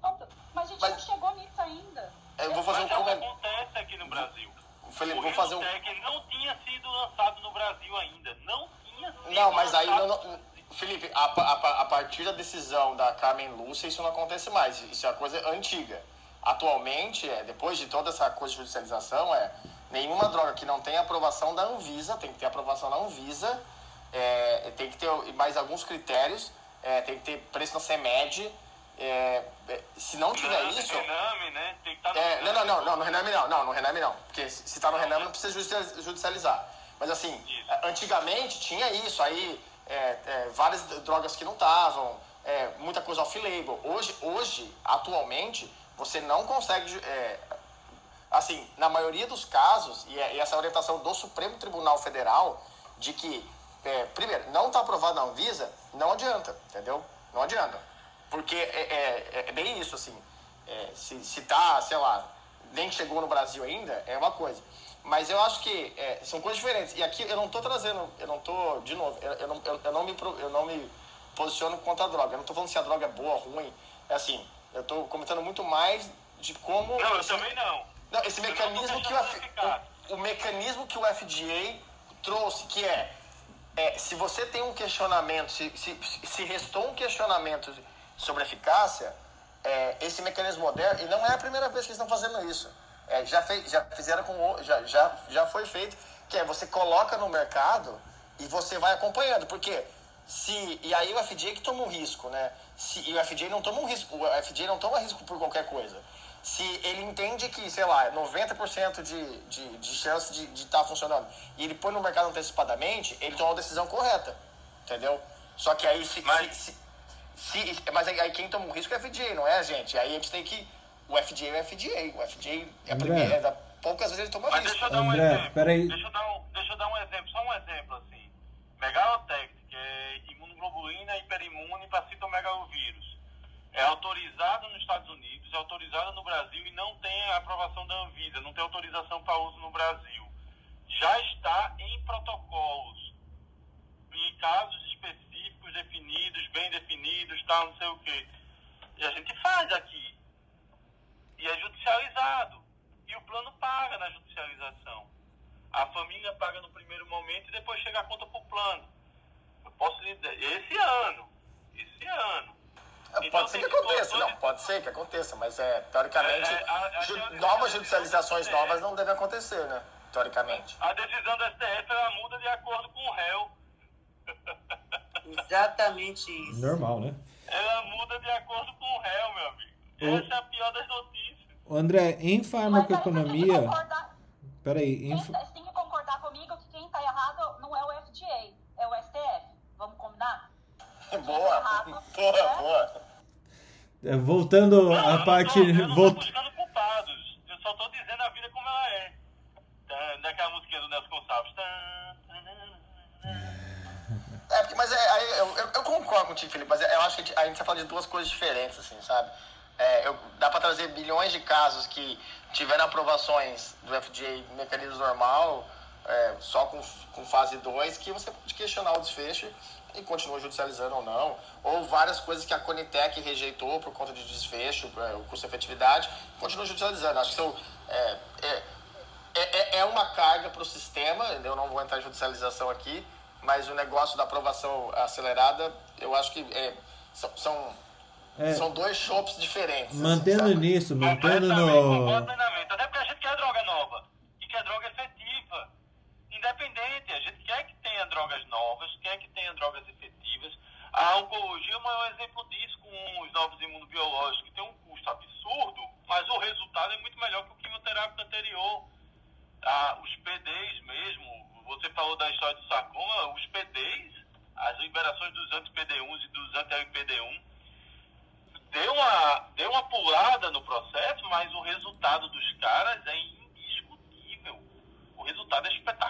ponto. mas a gente Mas- não chegou nisso ainda. Eu vou fazer um Mas é o que comentário. acontece aqui no Brasil. Felipe, o vou fazer um. Tech, não tinha sido lançado no Brasil ainda. Não tinha sido Não, mas aí lançado não- no Brasil. Felipe, a, a, a partir da decisão da Carmen Lúcia, isso não acontece mais. Isso é uma coisa antiga. Atualmente, é, depois de toda essa coisa de judicialização, é nenhuma droga que não tenha aprovação da Anvisa, tem que ter aprovação da Anvisa, é, tem que ter mais alguns critérios, é, tem que ter preço na CEMED. É, é, se não tiver Rename, isso. Rename, né? Tem que estar no É, não, não, não, Rename. não, no Rename não, não, no Rename não. Porque se se tá no Rename não precisa judicializ- judicializar. Mas assim, Isso. antigamente tinha isso, aí é, é, várias drogas que não estavam, muita coisa off-label. Hoje, hoje, atualmente, você não consegue. é, assim, na maioria dos casos, e, é- e essa é orientação do Supremo Tribunal Federal, de que, é, primeiro, não está aprovado na Anvisa, não adianta, entendeu? Não adianta. Porque é, é- é bem isso, assim. Se, se tá, sei lá, nem chegou no Brasil ainda, é uma coisa. Mas eu acho que é, são coisas diferentes. E aqui eu não tô trazendo, eu não tô, de novo, eu, eu não, eu, eu não me, eu não me posiciono contra a droga. Eu não tô falando se a droga é boa ou ruim. É assim, eu tô comentando muito mais de como. Não, eu também não. não, esse Eu não mecanismo que o, F- o, o mecanismo que o FDA trouxe, que é, é, se você tem um questionamento, se, se, se restou um questionamento sobre eficácia, é, esse mecanismo moderno, e não é a primeira vez que eles estão fazendo isso. É, já, fez, já fizeram com o- já, já, já foi feito, que é você coloca no mercado e você vai acompanhando, porque se e aí o FDA que toma um risco, né? Se, e o FDA não toma um risco, o FDA não toma risco por qualquer coisa. Se ele entende que, sei lá, 90% de, de, de chance de estar funcionando e ele põe no mercado antecipadamente, ele toma a decisão correta, entendeu? Só que aí se, Mas- se, se- se- mas aí, aí quem toma o risco é o FDA, não é a gente. Aí a gente tem que o FDA é o FDA, o FDA é a primeira, é da, poucas vezes ele toma Mas risco. deixa eu dar um André, exemplo. peraí. Deixa eu, dar um, deixa eu dar um exemplo, só um exemplo assim. Megalotec, que é imunoglobulina hiperimune para citomegalovírus. É autorizado nos Estados Unidos, é autorizado no Brasil e não tem aprovação da Anvisa, não tem autorização para uso no Brasil. Já está em protocolos, em casos específicos, definidos, bem definidos, tal, não sei o quê. E a gente faz aqui. E é judicializado. E o plano paga na judicialização. A família paga no primeiro momento e depois chega a conta para o plano. Posso lhe dizer, esse ano. Esse ano. É, Então, pode ser tem que aconteça, não, pode ser que aconteça, mas é, teoricamente, É, é, a- a ju- teoria- novas judicializações novas não devem acontecer, né? Teoricamente. A decisão do STF ela muda de acordo com o réu. Exatamente isso. Normal, né? Ela muda de acordo com o réu, meu amigo. O- Essa é a pior das notícias. André, em Mas aí você tem que farmacoeconomia. concordar- Peraí, em, tá- Você tem que concordar comigo que quem está errado não é o FDA, é o STF. Vamos combinar? Boa, errado, boa, né? boa. é, voltando Não, eu à não parte. tô- eu não tô volt- buscando culpados. Eu só tô dizendo a vida como ela é. Tá, Daquela musiquinha do Nelson Gonçalves. Tá, É, porque, mas é, aí eu, eu, eu concordo contigo, Felipe, mas eu acho que a gente tá falando de duas coisas diferentes, assim, sabe? É, eu- dá para trazer bilhões de casos que tiveram aprovações do FDA mecanismo normal, é, só com, com fase 2, que você pode questionar o desfecho e continua judicializando ou não. Ou várias coisas que a Conitec rejeitou por conta de desfecho, é, o custo-efetividade, continua judicializando. Acho que são, é, é, é, é- é uma carga para o sistema, eu não vou entrar em judicialização aqui, mas o negócio da aprovação acelerada, eu acho que é, são, são, É. são dois shops diferentes. assim, Mantendo sabe? nisso, mantendo no. Até porque a gente quer droga nova. E quer droga efetiva. Independente. A gente quer que tenha drogas novas, quer que tenha drogas efetivas. A oncologia é maior exemplo disso com os novos imunobiológicos, que tem um custo absurdo, mas o resultado é muito melhor que o quimioterápico anterior. Ah, os PDs mesmo, você falou da história do sarcoma, os PDs, as liberações dos anti-PD1 e dos anti-PD1, deu uma, deu uma pulada no processo, mas o resultado dos caras é indiscutível. O resultado é espetacular.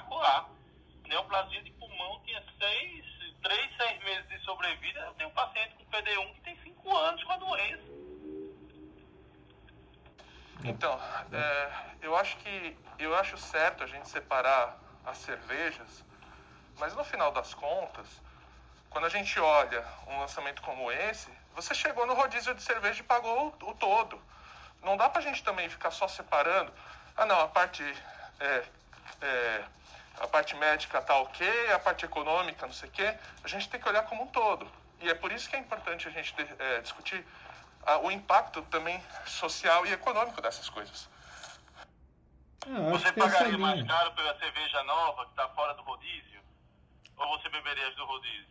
Neoplasia de pulmão tinha seis, três, seis meses de sobrevida. Eu tenho um paciente com PD1 que tem cinco anos com a doença. Então, é, eu acho que eu acho certo a gente separar as cervejas, mas no final das contas, quando a gente olha um lançamento como esse, você chegou no rodízio de cerveja e pagou o, o todo. Não dá pra gente também ficar só separando. Ah, não, a parte é, é, a parte médica tá ok, a parte econômica não sei o quê. A gente tem que olhar como um todo. E é por isso que é importante a gente é, discutir ah, o impacto também social e econômico dessas coisas. Ah, Você pagaria mais caro pela cerveja nova que está fora do rodízio? Ou você beberia as do rodízio?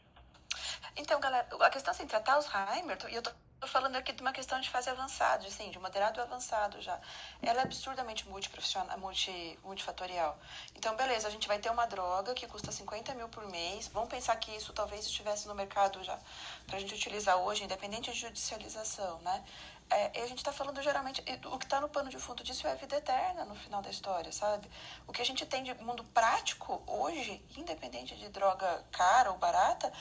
Então, galera, a questão assim, tratar Alzheimer, e eu tô falando aqui de uma questão de fase avançada, assim, de moderado avançado já. Ela é absurdamente multiprofissional, multi, multifatorial. Então, beleza, a gente vai ter uma droga que custa 50 mil por mês. Vamos pensar que isso talvez estivesse no mercado já para a gente utilizar hoje, independente de judicialização, né? É, a gente está falando geralmente, o que está no pano de fundo disso é a vida eterna no final da história, sabe? O que a gente tem de mundo prático hoje, independente de droga cara ou barata,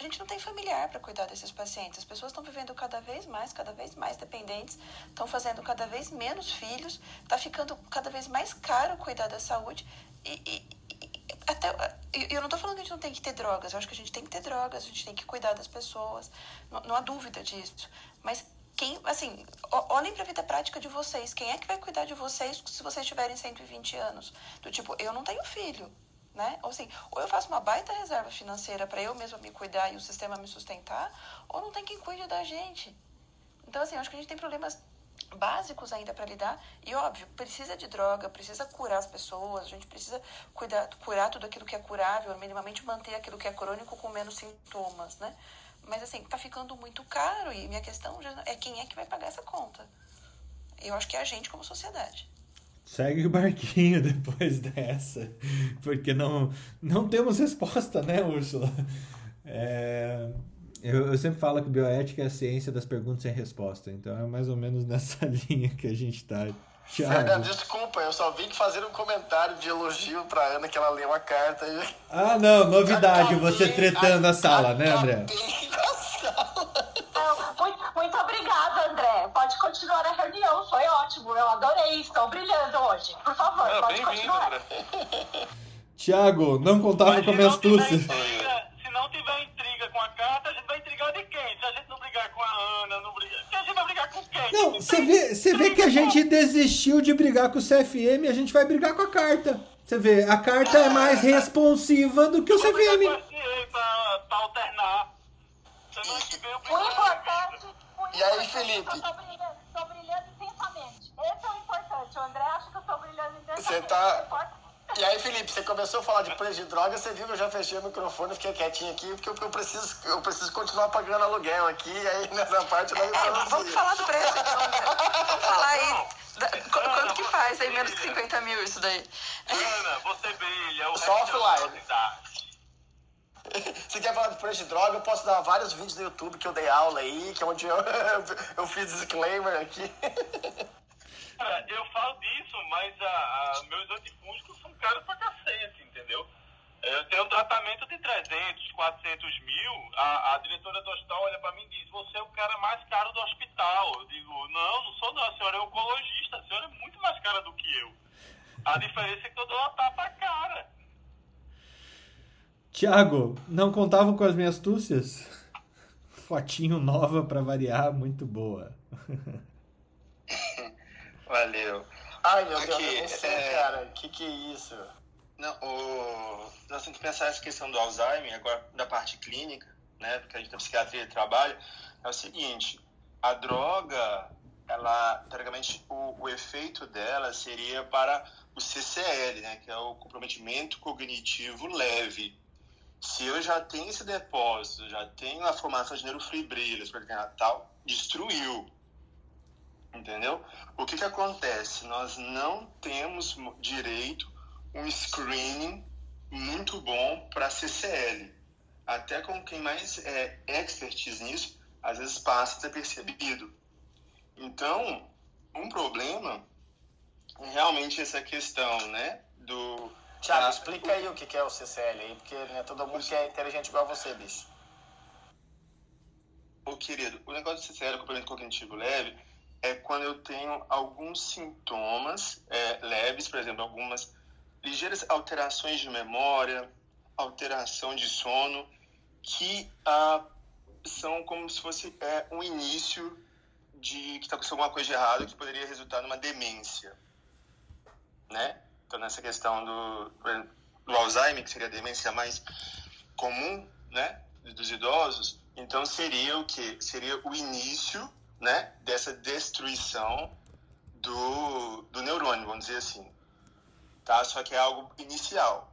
a gente não tem familiar para cuidar desses pacientes. As pessoas estão vivendo cada vez mais, cada vez mais dependentes, estão fazendo cada vez menos filhos, está ficando cada vez mais caro cuidar da saúde. E, e, até, eu não estou falando que a gente não tem que ter drogas, eu acho que a gente tem que ter drogas, a gente tem que cuidar das pessoas, não, não há dúvida disso. Mas quem, assim, olhem para a vida prática de vocês. Quem é que vai cuidar de vocês se vocês tiverem 120 anos? Do tipo, eu não tenho filho né? Ou assim, ou eu faço uma baita reserva financeira para eu mesma me cuidar e o sistema me sustentar, ou não tem quem cuide da gente. Então, assim, eu acho que a gente tem problemas básicos ainda para lidar e óbvio precisa de droga precisa curar as pessoas a gente precisa cuidar curar tudo aquilo que é curável minimamente manter aquilo que é crônico com menos sintomas né mas assim tá ficando muito caro e minha questão é quem é que vai pagar essa conta eu acho que é a gente como sociedade segue o barquinho depois dessa, porque não, não temos resposta, né, Úrsula? É, eu, eu, sempre falo que bioética é a ciência das perguntas sem resposta, então é mais ou menos nessa linha que a gente está. Thiago. Desculpa, eu só vim fazer um comentário de elogio pra Ana que ela leu a carta. E... Ah, não, novidade, acabei, você tretando a, a sala, né, André? Muito obrigada, André. Pode continuar a reunião, foi ótimo. Eu adorei, estou brilhando hoje. Por favor, ah, pode continuar. Tiago, não contava com a minha astúcia. Se não tiver intriga com a carta, a gente vai intrigar de quem? Se a gente não brigar com a Ana, não brigar. Se a gente vai brigar com quem? Não, você vê, você vê que a gente desistiu de brigar com o CFM, a gente vai brigar com a carta. Você vê, a carta é mais responsiva do que o CFM. Pra, pra alternar. O importante e aí, Felipe? Estou brilhando, tô brilhando intensamente. Esse é o importante. O André acha que eu estou brilhando intensamente. Você tá... E aí, Felipe, você começou a falar de preço de droga, você viu que eu já fechei o microfone, fiquei quietinho aqui, porque eu, preciso, eu preciso continuar pagando aluguel aqui, e aí nessa parte não é, Vamos falar do preço, então. Vamos falar aí. quanto que faz aí menos de 50 mil isso daí? Ana, você brilha, o Só offline. Se quer falar de preço de droga, eu posso dar vários vídeos no YouTube que eu dei aula aí, que é onde eu, eu fiz disclaimer aqui. Cara, eu falo disso, mas a, a, meus antifúngicos são caros pra cacete, entendeu? Eu tenho um tratamento de 300, 400 mil. A, a diretora do hospital olha pra mim e diz: Você é o cara mais caro do hospital. Eu digo: Não, não sou, não. A senhora é oncologista. A senhora é muito mais cara do que eu. A diferença é que eu dou uma tapa cara. Tiago, não contavam com as minhas astúcias? Fotinho nova para variar, muito boa. Valeu. Ai, meu Aqui, Deus, eu não sei, é... cara. O que, que é isso? Não, o... nós temos que pensar essa questão do Alzheimer, agora da parte clínica, né? Porque a gente na psiquiatria trabalha. É o seguinte: a droga, ela, teoricamente, o, o efeito dela seria para o CCL, né? Que é o comprometimento cognitivo leve se eu já tenho esse depósito, já tenho a formação de neurofibrilhas para tal, destruiu. Entendeu? O que, que acontece? Nós não temos direito um screening muito bom para CCL. Até com quem mais é expertise nisso, às vezes passa desapercebido. Então, um problema é realmente essa questão, né, do Tiago, ah, explica aí o que é o CCL aí, porque não é todo mundo que é inteligente igual você, bicho. Ô, querido, o negócio do CCL, complemento cognitivo leve, é quando eu tenho alguns sintomas é, leves, por exemplo, algumas ligeiras alterações de memória, alteração de sono, que ah, são como se fosse é, um início de que está acontecendo alguma coisa de errado que poderia resultar numa demência, né? Então, nessa questão do do Alzheimer, que seria a demência mais comum, né, dos idosos, então seria o que? Seria o início, né, dessa destruição do, do neurônio, vamos dizer assim, tá? Só que é algo inicial.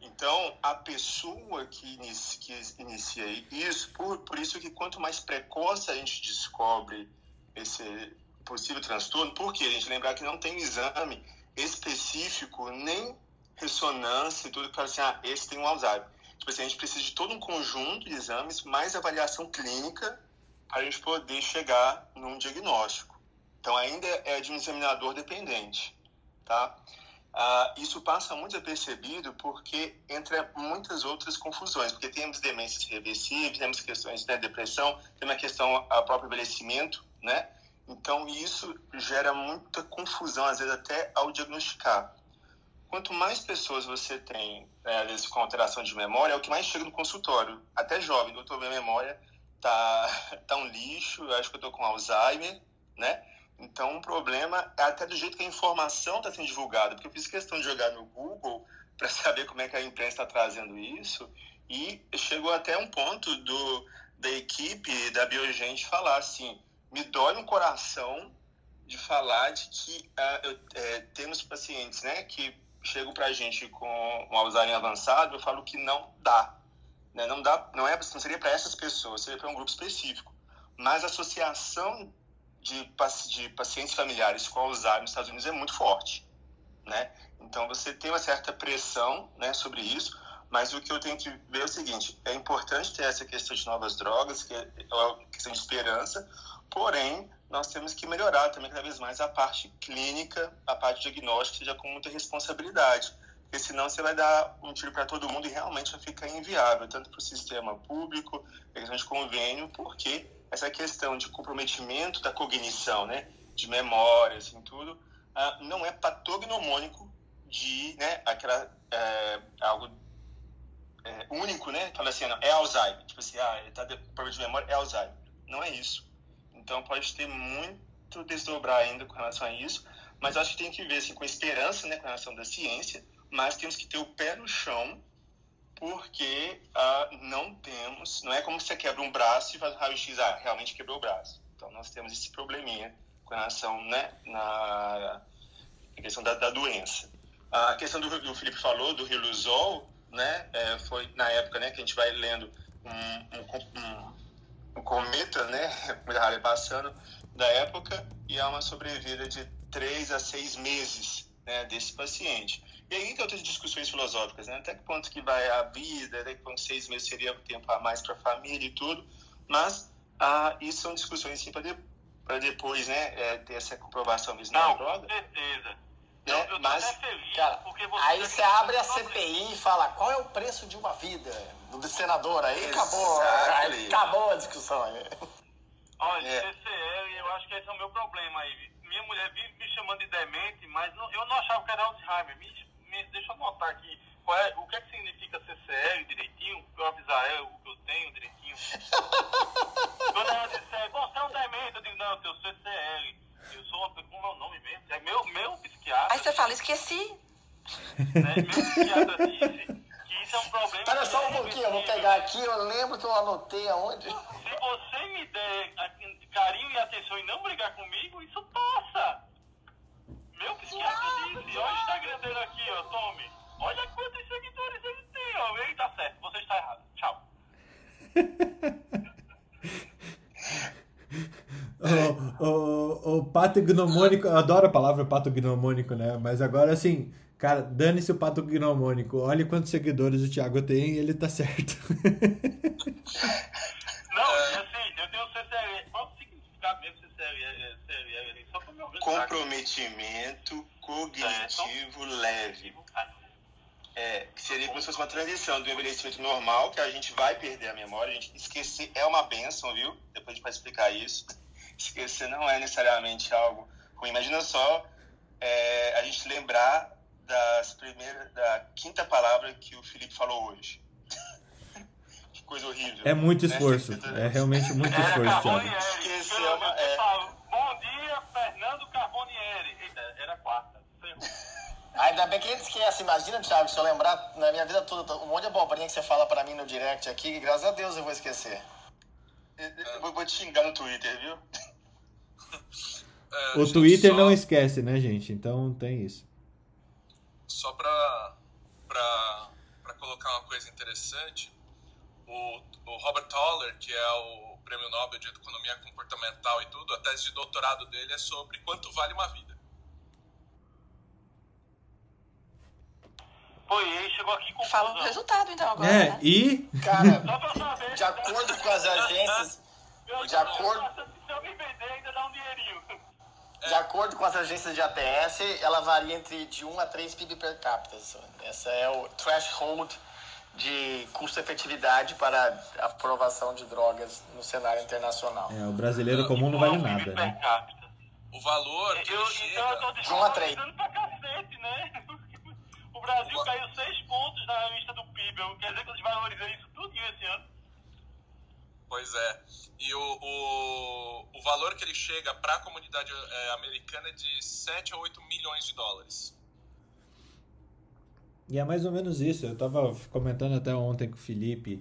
Então, a pessoa que inicia, que inicia isso, por, por isso que quanto mais precoce a gente descobre esse possível transtorno, porque a gente lembrar que não tem exame específico, nem ressonância e tudo fala assim, ah, esse tem um Alzheimer. Tipo assim, a gente precisa de todo um conjunto de exames, mais avaliação clínica, para a gente poder chegar num diagnóstico. Então, ainda é de um examinador dependente, tá? Ah, isso passa muito desapercebido porque entre muitas outras confusões, porque temos demências reversíveis, temos questões de né, depressão, tem uma questão a próprio envelhecimento, né? Então isso gera muita confusão às vezes até ao diagnosticar. Quanto mais pessoas você tem, né, às vezes com alteração de memória, é o que mais chega no consultório. Até jovem, doutor, minha memória tá tá um lixo, acho que eu tô com Alzheimer, né? Então, um problema é até do jeito que a informação está sendo divulgada, porque eu fiz questão de jogar no Google para saber como é que a imprensa está trazendo isso, e chegou até um ponto do, da equipe da Biogente falar assim: me dói um coração de falar de que uh, eu, é, temos pacientes né, que chegam para a gente com um Alzheimer avançado, eu falo que não dá. Né? Não, dá não, é, não seria para essas pessoas, seria para um grupo específico. Mas a associação de, de pacientes familiares com Alzheimer nos Estados Unidos é muito forte, né? Então você tem uma certa pressão, né, sobre isso, mas o que eu tenho que ver é o seguinte: é importante ter essa questão de novas drogas, que é uma questão de esperança, porém nós temos que melhorar também cada vez mais a parte clínica, a parte diagnóstica, seja com muita responsabilidade, porque senão você vai dar um tiro para todo mundo e realmente vai ficar inviável, tanto para o sistema público, a questão de convênio, porque essa questão de comprometimento da cognição, né, de memória, assim, tudo, uh, não é patognomônico de, né, aquela, é, algo é, único, né, fala assim, não, é Alzheimer, tipo assim, ah, ele tá com problema de memória, é Alzheimer. Não é isso. Então pode ter muito desdobrar ainda com relação a isso, mas acho que tem que ver, assim, com esperança, né, com relação da ciência, mas temos que ter o pé no chão porque uh, não temos, não é como você quebra um braço e faz um raio-x, ah, realmente quebrou o braço. Então nós temos esse probleminha com relação, né, na, na questão da, da, doença. A questão do que o Felipe falou, do Riluzol, né, é, foi na época, né, que a gente vai lendo um, um, um, um cometa, né, passando da época, e há uma sobrevida de três a seis meses, né, desse paciente. E aí tem outras discussões filosóficas, né? Até que ponto que vai a vida, até que ponto seis meses seria tempo a mais para a família e tudo. Mas ah, isso são discussões assim, para de, depois né, é, ter essa comprovação mesmo Não, na droga. Com certeza. Eu, eu mas, feliz, cara, aí você abre a CPI e fala qual é o preço de uma vida do senador, aí acabou, aí acabou a discussão. Aí. Olha, é. CCL, eu acho que esse é o meu problema aí. Minha mulher vive me chamando de demente, mas não, eu não achava que era Alzheimer. Me deixa eu anotar aqui qual é, o que, é que significa CCL direitinho, para eu avisar ela o que eu tenho direitinho. Quando ela disser, você é um demente, eu digo, não, eu tenho CCL. Eu sou, como é o nome mesmo? É meu, meu psiquiatra. Aí você fala, esqueci. Né, meu psiquiatra disse que isso é um problema. Espera só um pouquinho, eu vou pegar aqui, eu lembro que eu anotei aonde. Se você me der carinho e atenção e não brigar comigo, isso passa. Meu psiquiatra disse, olha o Instagram dele aqui, ó, tome. Olha quantos seguidores ele tem, ó. Ele tá certo, você está errado. Tchau. o, o, o pato gnomônico, eu adoro a palavra pato gnomônico, né? Mas agora assim, cara, dane-se o pato gnomônico. Olha quantos seguidores o Thiago tem e ele tá certo. Não, assim, eu tenho CCL. Qual o significado mesmo CCL? Só pra me Comprometimento cognitivo leve. É, que seria como se fosse uma transição do envelhecimento normal, que a gente vai perder a memória, a gente esquecer é uma benção, viu? Depois a gente vai explicar isso. Esquecer não é necessariamente algo ruim. Imagina só é, a gente lembrar das primeiras, da quinta palavra que o Felipe falou hoje. que coisa horrível. É muito né? esforço. É realmente muito esforço, Thiago. É uma, é... Bom dia, Fernando Carbonieri. Eita, era quarta. Ainda bem que a gente esquece. Imagina, Thiago, se eu lembrar na minha vida toda, um monte de abobrinha que você fala pra mim no direct aqui, graças a Deus eu vou esquecer. Eu vou- te xingar no Twitter, viu? É, O gente, Twitter só- não esquece, né, gente? Então tem isso. Só pra, pra, pra colocar uma coisa interessante, o, o Robert Toller, que é o prêmio Nobel de Economia Comportamental e tudo, a tese de doutorado dele é sobre quanto vale uma vida. E aí chegou aqui com Fala o resultado, então, agora, É, né? e Cara, Só pra saber. de acordo com as agências, de acordo- Se eu me vender, ainda dá um dinheirinho. de acordo com as agências de ATS, ela varia entre de 1 a 3 PIB per capita. Essa é o threshold de custo-efetividade para aprovação de drogas no cenário internacional. é, o brasileiro comum não vale nada, né? O valor que Eu, então eu tô. De um a três. desvalorizando pra cacete, né? O Brasil caiu 6 pontos na lista do PIB. Quer dizer que eu desvalorizei isso tudo esse ano. Pois é. E o, o, o valor que ele chega para a comunidade é, americana é de 7 a 8 milhões de dólares. E é mais ou menos isso. Eu tava comentando até ontem com o Felipe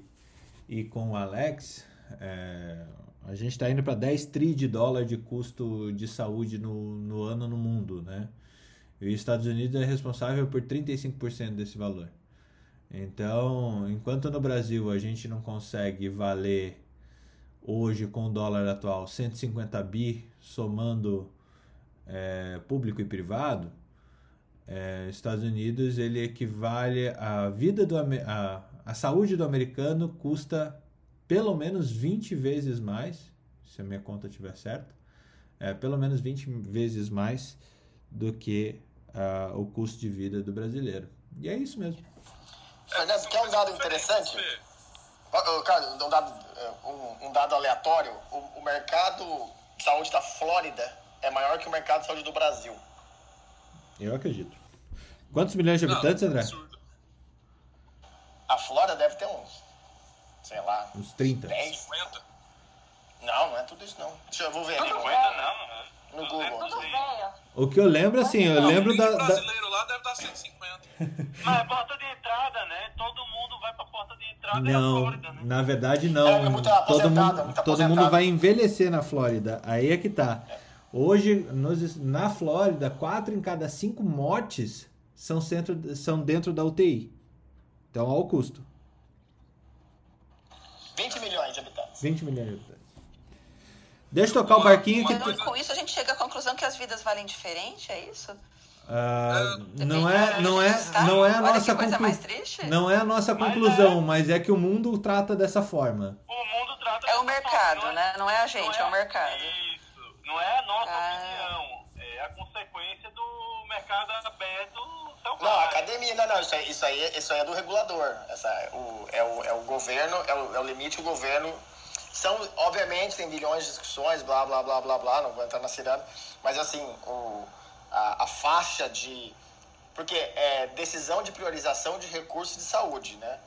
e com o Alex. é, a gente está indo para 10 tri de dólar de custo de saúde no, no ano no mundo, né? E os Estados Unidos é responsável por 35% desse valor. Então, enquanto no Brasil a gente não consegue valer hoje com o dólar atual 150 bi somando é, público e privado, é, Estados Unidos ele equivale a vida do a, a saúde do americano custa pelo menos 20 vezes mais, se a minha conta estiver certa, é, pelo menos 20 vezes mais do que ah, o custo de vida do brasileiro. E é isso mesmo. Fernando, quer um dado interessante? Cara, um dado, é, um, um dado aleatório. O, o mercado de saúde da Flórida é maior que o mercado de saúde do Brasil. Eu acredito. Quantos milhões de Não, habitantes, André? absurdo. A Flórida deve ter uns, sei lá, Uns 30. 10. 50? Não, não é tudo isso não. Deixa eu, vou ver aqui Não no, aguenta, não. No Google. Tudo aqui. velho. O que eu lembro, assim, eu lembro o da, da- brasileiro lá deve dar 150. Mas é porta de entrada, né? Todo mundo vai pra porta de entrada e a Não, Flórida, né? na verdade É, não. é muito todo mundo, é todo mundo vai envelhecer na Flórida. Aí é que tá. Hoje, nos- na Flórida, quatro em cada cinco mortes são, centro, são dentro da UTI. Então, olha o custo. 20 milhões de habitantes. 20 milhões de habitantes. Deixa eu tocar o barquinho que... Então, com isso a gente chega à conclusão que as vidas valem diferente, é isso? Ah, não é, não é, não é a nossa que coisa conclu- mais triste. não é a nossa Mas conclusão, mas é que o mundo trata dessa forma. O mundo trata É o mercado, forma, né? Não é a gente, é o não mercado. Isso. Não é a nossa Ah. opinião. É a consequência do mercado aberto Não, selvagem. academia, não, não, isso aí, isso aí, isso aí é do regulador. Essa, o, é, o, é o governo, é o, é o limite que o governo. São, obviamente, tem bilhões de discussões, blá, blá, blá, blá, blá, não vou entrar na ciranda, mas assim, o, a, a faixa de. Porque é decisão de priorização de recursos de saúde, né?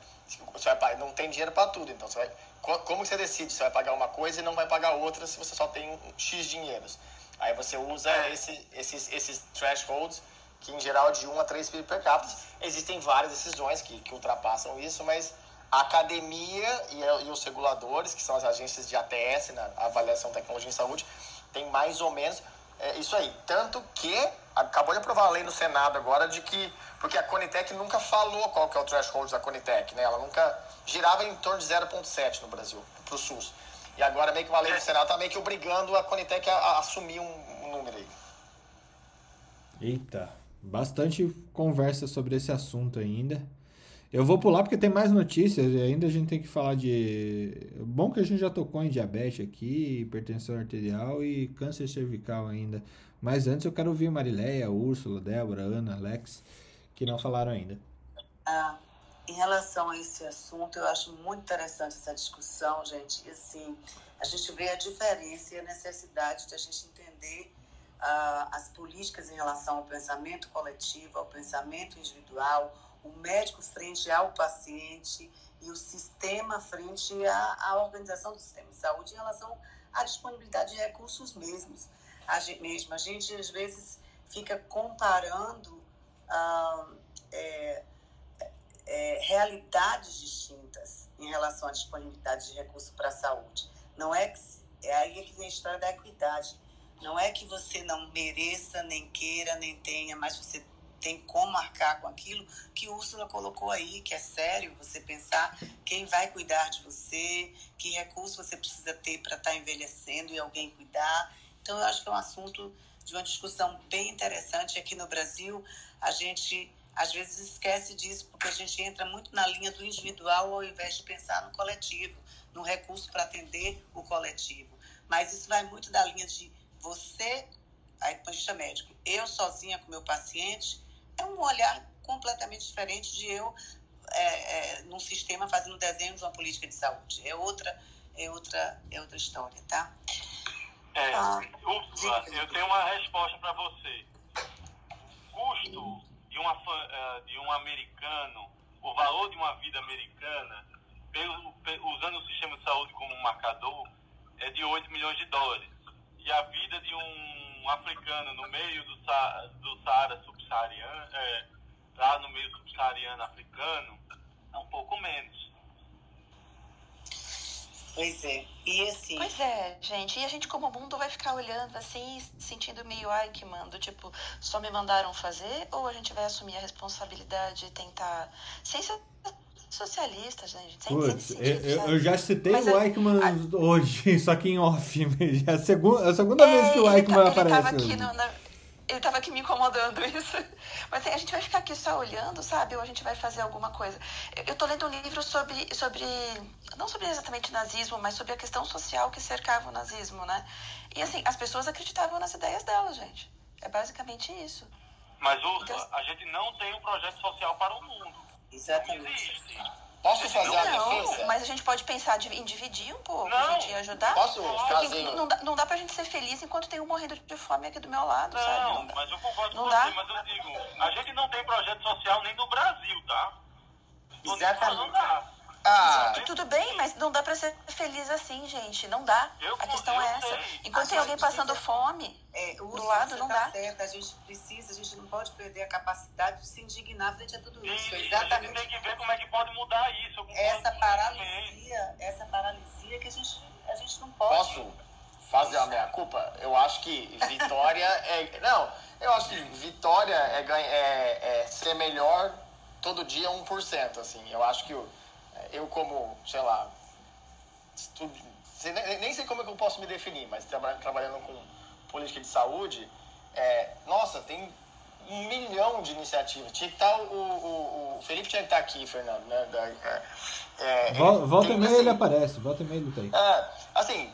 Você vai, não tem dinheiro para tudo, então você vai, co- como você decide se vai pagar uma coisa e não vai pagar outra se você só tem um X dinheiros? Aí você usa esse, esses, esses thresholds, que em geral é de 1 a 3 PIB per capita. Existem várias decisões que, que ultrapassam isso, mas a academia e, e os reguladores, que são as agências de ATS, na Avaliação de Tecnologia em Saúde, tem mais ou menos é, isso aí. Tanto que acabou de aprovar a lei no Senado agora de que. Porque a Conitec nunca falou qual que é o threshold da Conitec, né? Ela nunca girava em torno de 0,7 no Brasil, pro SUS. E agora meio que uma lei do Senado tá meio que obrigando a Conitec a, a assumir um, um número aí. Eita, bastante conversa sobre esse assunto ainda. Eu vou pular porque tem mais notícias e ainda a gente tem que falar de. Bom que a gente já tocou em diabetes aqui, hipertensão arterial e câncer cervical ainda. Mas antes eu quero ouvir Marileia, Úrsula, Débora, Ana, Alex, que não falaram ainda. Ah, em relação a esse assunto, eu acho muito interessante essa discussão, gente. E assim, a gente vê a diferença e a necessidade de a gente entender ah, as políticas em relação ao pensamento coletivo, ao pensamento individual, o médico frente ao paciente e o sistema frente à, à organização do sistema de saúde em relação à disponibilidade de recursos mesmos. A gente, mesmo, a gente às vezes fica comparando ah, é, é, realidades distintas em relação à disponibilidade de recursos para a saúde. Não é que é aí que vem a história da equidade. Não é que você não mereça, nem queira, nem tenha, mas você tem como marcar com aquilo que Úrsula colocou aí, que é sério você pensar quem vai cuidar de você, que recurso você precisa ter para estar tá envelhecendo e alguém cuidar. Então, eu acho que é um assunto de uma discussão bem interessante aqui no Brasil. A gente às vezes esquece disso porque a gente entra muito na linha do individual ao invés de pensar no coletivo, no recurso para atender o coletivo. Mas isso vai muito da linha de você, aí médico, eu sozinha com meu paciente, é um olhar completamente diferente de eu é, é, num sistema fazendo desenho de uma política de saúde. É outra, é outra, é outra história, tá? É, ah, eu tenho uma resposta para você. Custo de, uma, é, de um americano, o valor de uma vida americana, usando o sistema de saúde como um marcador, é de 8 milhões de dólares. E a vida de um africano no meio do, do Saara subsaariano, é, lá no meio subsaariano africano, é um pouco menos. Pois é. E assim. Pois é, gente. E a gente, como mundo, vai ficar olhando assim, sentindo meio ai que mando. Tipo, só me mandaram fazer? Ou a gente vai assumir a responsabilidade e tentar. Sem ser socialista, gente. Sem, sentido, eu, eu, já citei Mas o Eichmann a... hoje, só que em off. É a segunda, a segunda é, vez que o Eichmann tá, aparece. Ele tava aqui no, na ele tava aqui me incomodando isso. Mas assim, a gente vai ficar aqui só olhando, sabe? Ou a gente vai fazer alguma coisa. Eu, eu tô lendo um livro sobre, sobre. Não sobre exatamente nazismo, mas sobre a questão social que cercava o nazismo, né? E assim, as pessoas acreditavam nas ideias delas, gente. É basicamente isso. Mas, Ursula, então, a gente não tem um projeto social para o mundo. Exatamente. Posso fazer não, a defesa? mas a gente pode pensar em dividir um pouco, não. a gente ajudar. Posso fazer? Não dá, não dá pra gente ser feliz enquanto tem um morrendo de fome aqui do meu lado, não, sabe? Não, mas eu concordo não com dá? você, mas eu digo, a gente não tem projeto social nem no Brasil, tá? Exatamente. Não dá. Ah, Tudo bem, mas não dá pra ser feliz assim, gente. Não dá. Eu, a questão é essa. sei. Enquanto tem alguém passando fome é, do lado, não tá dá. Certo. A gente precisa, a gente não pode perder a capacidade de se indignar frente a tudo isso. E, Exatamente. A gente tem que ver como é que pode mudar isso. Essa paralisia, essa paralisia que a gente, a gente não pode. Posso fazer a minha culpa? Eu acho que vitória é. Não, eu acho que vitória é, ganha, é, é ser melhor todo dia 1%. Assim. Eu acho que eu, eu como, sei lá, estudo, nem sei como é que eu posso me definir, mas trabalhando com política de saúde, é, nossa, tem um milhão de iniciativas. Tinha que estar o, o, o Felipe tinha que estar aqui, Fernando, né? É, é, volta e meia assim, ele aparece, volta e meia ele tem. É, assim,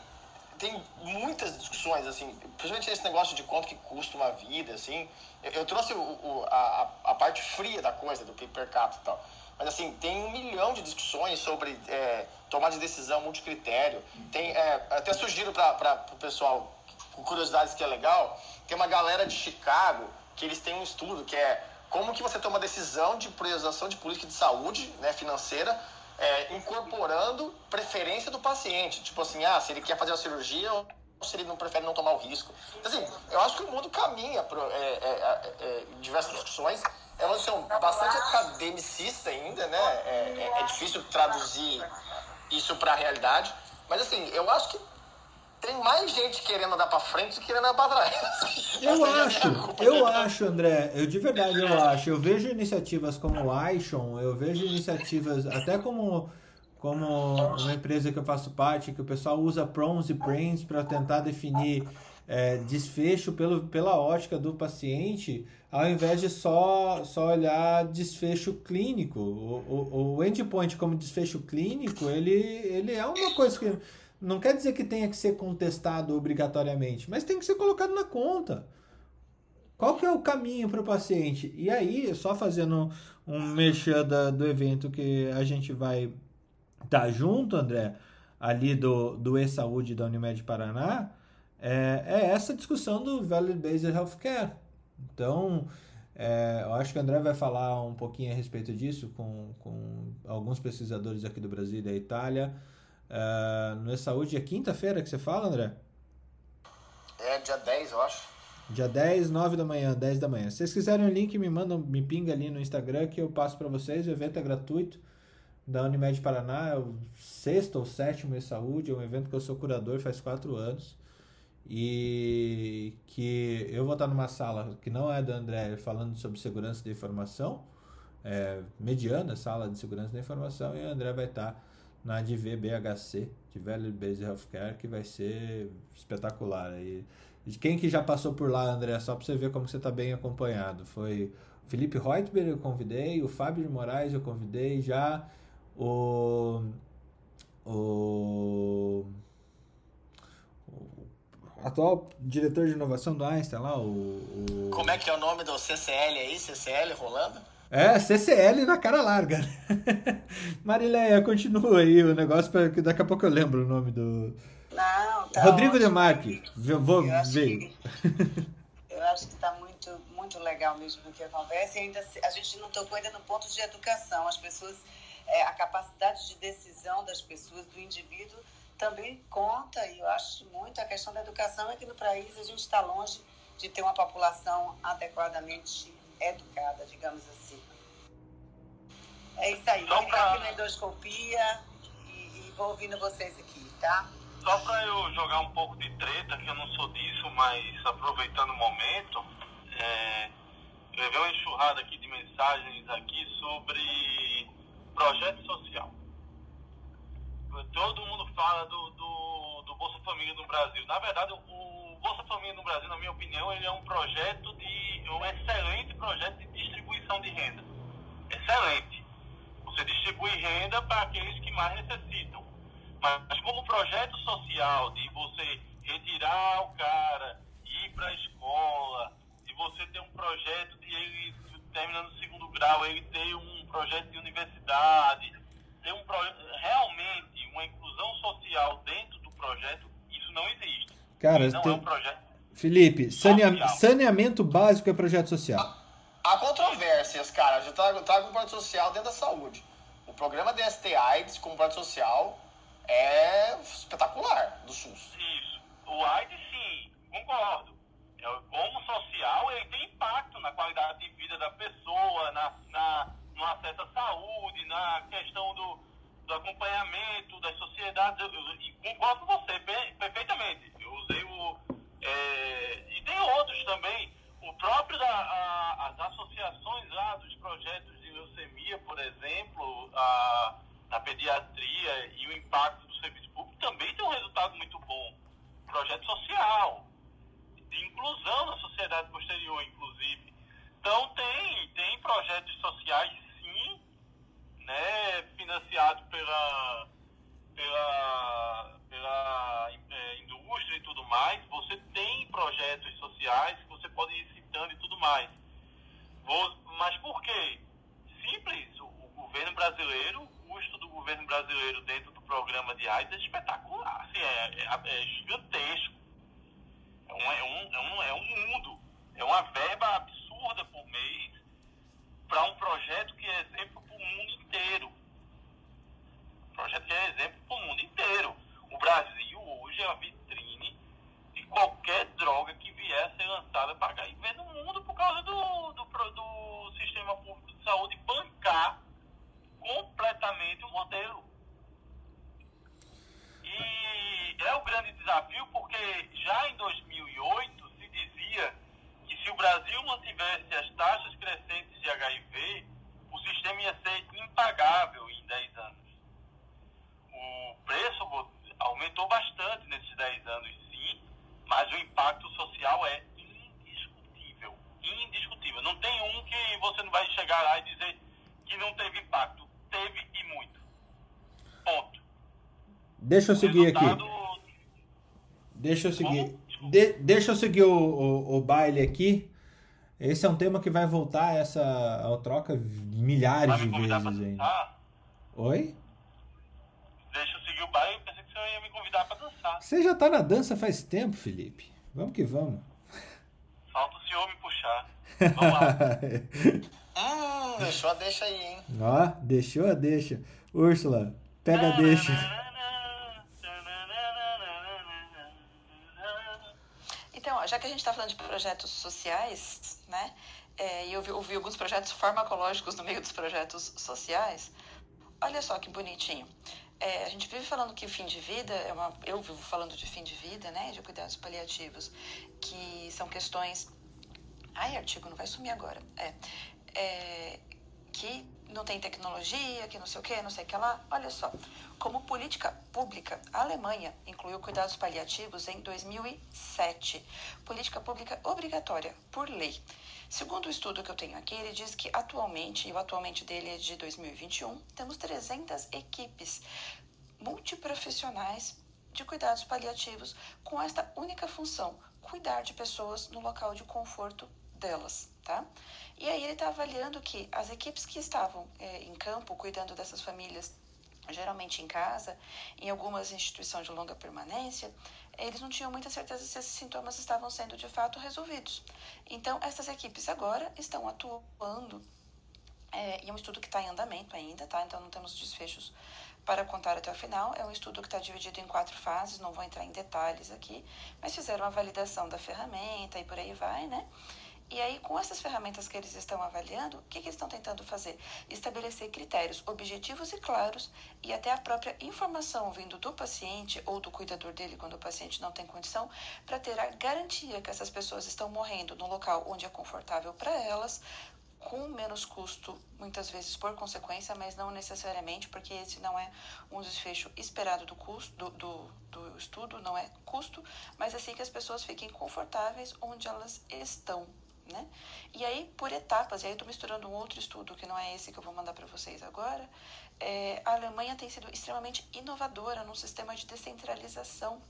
tem muitas discussões, assim, principalmente esse negócio de quanto que custa uma vida, assim. Eu, eu trouxe o, o, a, a parte fria da coisa, do PIB per capita e tal. Mas, assim, tem um milhão de discussões sobre é, tomar de decisão multicritério. Tem, é, até sugiro para o pessoal, com curiosidades que é legal, tem uma galera de Chicago que eles têm um estudo que é como que você toma decisão de priorização de política de saúde né, financeira é, incorporando preferência do paciente. Tipo assim, ah, se ele quer fazer a cirurgia ou se ele não prefere não tomar o risco. Assim, eu acho que o mundo caminha para é, é, é, diversas discussões elas são bastante academicistas ainda, né? É, é, é difícil traduzir isso para a realidade. Mas assim, eu acho que tem mais gente querendo andar para frente do que querendo andar para trás. Eu acho, eu acho, André, eu de verdade eu acho. Eu vejo iniciativas como o iShon, eu vejo iniciativas até como como uma empresa que eu faço parte, que o pessoal usa prons e brains para tentar definir é, desfecho pelo, pela ótica do paciente, ao invés de só, só olhar desfecho clínico. O, o, o endpoint como desfecho clínico, ele, ele é uma coisa que não quer dizer que tenha que ser contestado obrigatoriamente, mas tem que ser colocado na conta. Qual que é o caminho para o paciente? E aí, só fazendo um mexer do evento que a gente vai estar tá junto, André, ali do, do e-saúde da Unimed Paraná, é, é essa discussão do Value Based Healthcare. Então, é, eu acho que o André vai falar um pouquinho a respeito disso com, com alguns pesquisadores aqui do Brasil e da Itália. É, no E-Saúde é quinta-feira que você fala, André? É, dia 10, eu acho. Dia 10, 9 da manhã, 10 da manhã. Se vocês quiserem o link, me mandam, me pinga ali no Instagram que eu passo para vocês. O evento é gratuito da Unimed Paraná, é o sexto ou sétimo em saúde, é um evento que eu sou curador faz quatro anos e que eu vou estar numa sala que não é da André falando sobre segurança da informação, é, mediana sala de segurança da informação, e o André vai estar na DV BHC, de Value Based Healthcare, que vai ser espetacular. E quem que já passou por lá, André, só para você ver como você está bem acompanhado, foi o Felipe Reutberg eu convidei, o Fábio de Moraes eu convidei já, o, o atual diretor de inovação do Einstein lá, o, o... Como é que é o nome do CCL aí? CCL rolando? É, CCL na cara larga. Marileia, continua aí o negócio, para que daqui a pouco eu lembro o nome do. Não, tá Rodrigo ótimo. Demarque, eu vou Eu acho ver. que- Eu acho que está muito, muito legal mesmo o que acontece. E ainda se- a gente não tocou ainda no ponto de educação. As pessoas, é, a capacidade de decisão das pessoas, do indivíduo, também conta. E eu acho muito a questão da educação é que no país a gente está longe de ter uma população adequadamente educada, digamos assim. É isso aí. Só pra- aqui na endoscopia e, e vou ouvindo vocês aqui, tá? Só para eu jogar um pouco de treta, que eu não sou disso, mas aproveitando o momento, é, eu levei uma enxurrada aqui de mensagens aqui sobre projeto social. Todo mundo fala do, do, do Bolsa Família no Brasil. Na verdade, o Bolsa Família no Brasil, na minha opinião, ele é um projeto de. um excelente projeto de distribuição de renda. Excelente. Você distribui renda para aqueles que mais necessitam. Mas como projeto social de você retirar o cara, ir para a escola, de você ter um projeto de ele terminando o segundo grau, ele ter um projeto de universidade, ter um realmente uma inclusão social dentro do projeto, isso não existe. Cara, não tem- é um projeto. Felipe, sanea- Social. saneamento básico é projeto social. Há controvérsias, cara. Eu trago, trago um projeto social dentro da saúde. O programa DST AIDS como projeto social é espetacular do SUS. Isso. O AIDS, sim, concordo. É, Como social, ele tem impacto na qualidade de vida da pessoa, na, na, no acesso à saúde, na questão do, do acompanhamento das sociedades. Eu, eu, e concordo com você pe- perfeitamente. Eu usei o. é, e tem outros também. O próprio da, a- as associações lá dos projetos de leucemia, por exemplo, a, na pediatria e o impacto do serviço público também tem um resultado muito bom. Projeto social, de inclusão na sociedade posterior, inclusive. Então tem, tem projetos sociais sim, né, financiados pela, pela, pela eh, indústria e tudo mais. Você tem projetos sociais que você pode ir citando e tudo mais. Vou- mas por quê? Simples, o, o governo brasileiro, o custo do governo brasileiro dentro do programa de AIDS é espetacular, assim, é, é- é gigantesco. É um, é, um, é, um, é um mundo, é uma verba absurda por mês para um projeto que é exemplo para o mundo inteiro. Projeto que é exemplo para o mundo inteiro. O Brasil hoje é a vitrine de qualquer droga que vier a ser lançada para HIV no mundo por causa do, do, do sistema público de saúde bancar completamente o modelo. E é o grande desafio porque já em 2008 se dizia que se o Brasil mantivesse as taxas crescentes de HIV, o sistema ia ser impagável em 10 anos. O preço aumentou bastante nesses 10 anos, sim, mas o impacto social é indiscutível. Indiscutível. Não tem um que você não vai chegar lá e dizer que não teve impacto. Teve e muito. Ponto. Deixa eu seguir aqui. Resultado- Deixa eu seguir. De- deixa eu seguir o, o, o baile aqui. Esse é um tema que vai voltar essa a troca milhares de vezes ainda. Oi? Seguir o baile. Eu pensei que você ia me convidar pra dançar. Você já tá na dança faz tempo, Felipe. Vamos que vamos. Falta o senhor me puxar. Vamos lá. Hum, deixou a deixa aí, hein? Ó, deixou a deixa. Úrsula, pega a deixa. Então, ó, já já que a gente está falando de projetos sociais, né? É, e eu vi, eu vi alguns projetos farmacológicos no meio dos projetos sociais. Olha só que bonitinho. É, a gente vive falando que fim de vida é uma. Eu vivo falando de fim de vida, né? De cuidados paliativos, que são questões. Ai, artigo, não vai sumir agora. É, é que não tem tecnologia, que não sei o que, não sei o que lá. Olha só, como política pública, a Alemanha incluiu cuidados paliativos em 2007. Política pública obrigatória, por lei. Segundo o estudo que eu tenho aqui, ele diz que atualmente, e o atualmente dele é de 2021, temos 300 equipes multiprofissionais de cuidados paliativos com esta única função, cuidar de pessoas no local de conforto delas, tá? E aí ele está avaliando que as equipes que estavam é, em campo cuidando dessas famílias, geralmente em casa, em algumas instituições de longa permanência, eles não tinham muita certeza se esses sintomas estavam sendo de fato resolvidos. Então, essas equipes agora estão atuando, é, e é um estudo que está em andamento ainda, tá? Então, não temos desfechos para contar até o final. É um estudo que está dividido em quatro fases, não vou entrar em detalhes aqui, mas fizeram uma validação da ferramenta e por aí vai, né? E aí, com essas ferramentas que eles estão avaliando, o que, que eles estão tentando fazer? Estabelecer critérios objetivos e claros e até a própria informação vindo do paciente ou do cuidador dele quando o paciente não tem condição, para ter a garantia que essas pessoas estão morrendo no local onde é confortável para elas, com menos custo, muitas vezes por consequência, mas não necessariamente, porque esse não é um desfecho esperado do custo do, do, do estudo, não é custo, mas assim que as pessoas fiquem confortáveis onde elas estão né? E aí, por etapas, e aí eu estou misturando um outro estudo que não é esse que eu vou mandar para vocês agora, é, a Alemanha tem sido extremamente inovadora no sistema de descentralização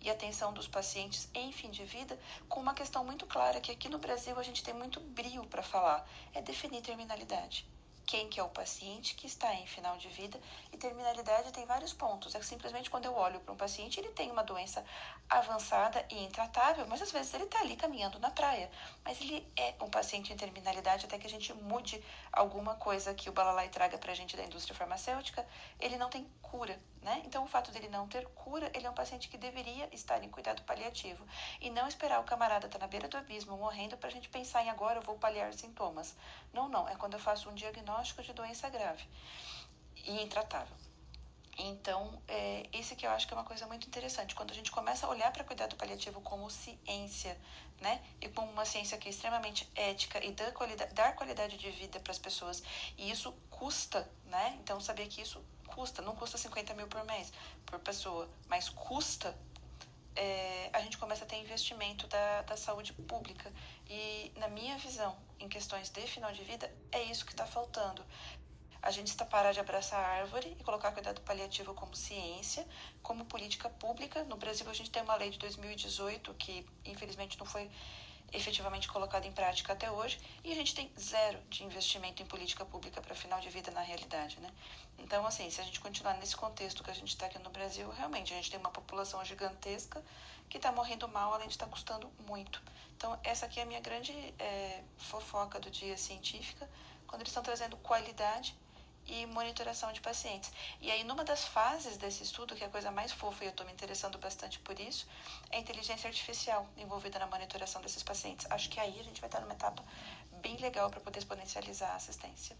e atenção dos pacientes em fim de vida, com uma questão muito clara que aqui no Brasil a gente tem muito brio para falar, é definir terminalidade quem que é o paciente que está em final de vida e terminalidade tem vários pontos. É simplesmente quando eu olho para um paciente, ele tem uma doença avançada e intratável, mas às vezes ele está ali caminhando na praia. Mas ele é um paciente em terminalidade até que a gente mude alguma coisa que o Balalai traga para a gente da indústria farmacêutica, ele não tem cura, né? Então o fato dele não ter cura, ele é um paciente que deveria estar em cuidado paliativo e não esperar o camarada estar tá na beira do abismo morrendo para a gente pensar em agora eu vou paliar sintomas. Não, não, é quando eu faço um diagnóstico de doença grave e intratável. Então, é, esse que eu acho que é uma coisa muito interessante. Quando a gente começa a olhar para cuidado paliativo como ciência, né? E como uma ciência que é extremamente ética e dá qualidade, dar qualidade de vida para as pessoas. E isso custa, né? Então, saber que isso custa. Não custa 50 mil por mês, por pessoa, mas custa é, a gente começa a ter investimento da, da saúde pública. E, na minha visão, em questões de final de vida, é isso que está faltando. A gente está parar de abraçar a árvore e colocar cuidado paliativo como ciência, como política pública. No Brasil, a gente tem uma lei de 2018 que, infelizmente, não foi efetivamente colocada em prática até hoje, e a gente tem zero de investimento em política pública para final de vida na realidade, né? Então, assim, se a gente continuar nesse contexto que a gente está aqui no Brasil, realmente a gente tem uma população gigantesca que está morrendo mal, além de estar tá custando muito. Então, essa aqui é a minha grande é, fofoca do dia científica, quando eles estão trazendo qualidade e monitoração de pacientes. E aí, numa das fases desse estudo, que é a coisa mais fofa e eu estou me interessando bastante por isso, é a inteligência artificial envolvida na monitoração desses pacientes. Acho que aí a gente vai estar numa etapa bem legal para poder exponencializar a assistência.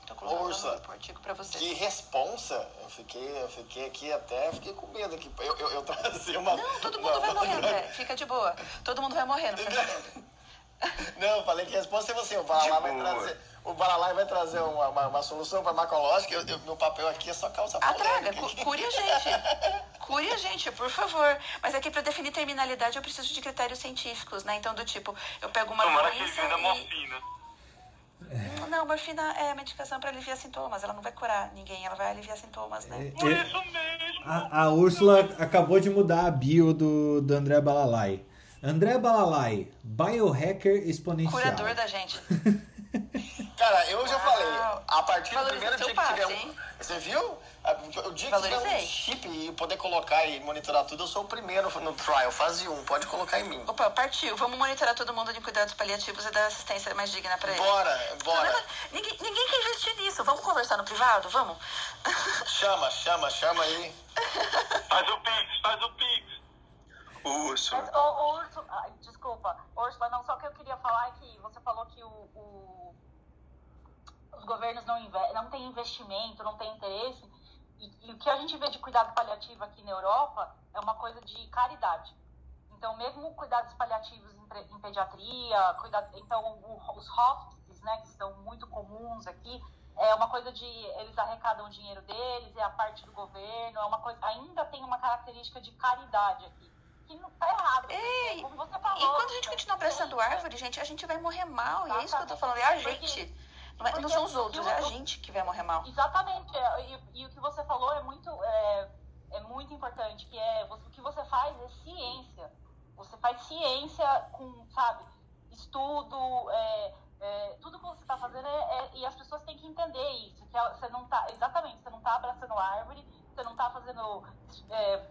Estou colocando Ursa, um artigo para vocês. Que responsa! Eu fiquei, eu fiquei aqui até, fiquei com medo aqui. Eu, eu, eu trazer uma. Não, todo mundo uma, vai morrer, André. Fica de boa. Todo mundo vai morrer, não fica de medo. Não, eu falei que a resposta é você. O Balalá vai trazer, o Balalá vai trazer uma, uma, uma solução farmacológica. Eu, eu, meu papel aqui é só causar polêmica. Ah, traga, cure a gente. Cure a gente, por favor. Mas aqui, para definir terminalidade, eu preciso de critérios científicos, né? Então, do tipo, eu pego uma Tomara doença que ele e... morfina. Não, morfina é medicação para aliviar sintomas. Ela não vai curar ninguém, ela vai aliviar sintomas, né? É, Por é, isso mesmo. A, a Úrsula acabou de mudar a bio do, do André Balalai. André Balalai, biohacker exponencial. Curador da gente. Cara, eu já falei, a partir do primeiro dia que tiver um. Você viu? O dia que tiver um chip e poder colocar e monitorar tudo, eu sou o primeiro no trial, fase 1, pode colocar em mim. Opa, partiu. Vamos monitorar todo mundo de cuidados paliativos e dar assistência mais digna pra eles. Bora, bora. ninguém, ninguém quer investir nisso. Vamos conversar no privado? Vamos? Chama, chama, chama aí. Faz o Pix, faz o Pix. Urso. Mas, Urso, ai, Ursula, não, só que eu queria falar é que você falou que o, o os governos não, não têm investimento, não têm interesse. E, e o que a gente vê de cuidado paliativo aqui na Europa é uma coisa de caridade. Então, mesmo cuidados paliativos em, em pediatria, cuidado, então o- os hospices, né, que são muito comuns aqui, é uma coisa de eles arrecadam o dinheiro deles, é a parte do governo, é uma coisa, ainda tem uma característica de caridade aqui. Não tá errado. como você falou. E quando a gente continuar abraçando árvore, gente, a gente vai morrer mal. E é isso que eu tô falando, é a gente. Não, é- não são os outros, é a gente que vai morrer mal. Exatamente. é, E, e o que você falou é muito, é, é muito importante, que é o que você faz é ciência. Você faz ciência com, sabe, estudo, é, é, tudo que você está fazendo é, é- e as pessoas têm que entender isso, que ela- você não tá, exatamente, você não está abraçando árvore, você não está fazendo é,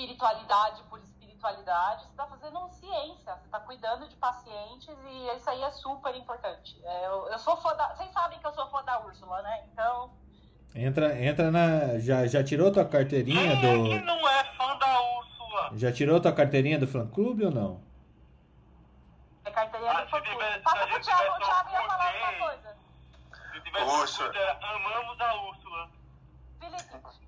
espiritualidade por espiritualidade, você está fazendo ciência, você está cuidando de pacientes e isso aí é super importante. É, eu, eu sou fã da. Vocês sabem que eu sou fã da Úrsula, né? Então. Entra, entra na. Já, já tirou tua carteirinha Quem é que do. não é fã da Úrsula? Já tirou tua carteirinha do fã clube ou não? É carteirinha Ah, do fã clube. Passa pro Thiago, o Thiago ia falar alguma coisa. Se tivesse Úrsula. amamos a Úrsula. Felipe,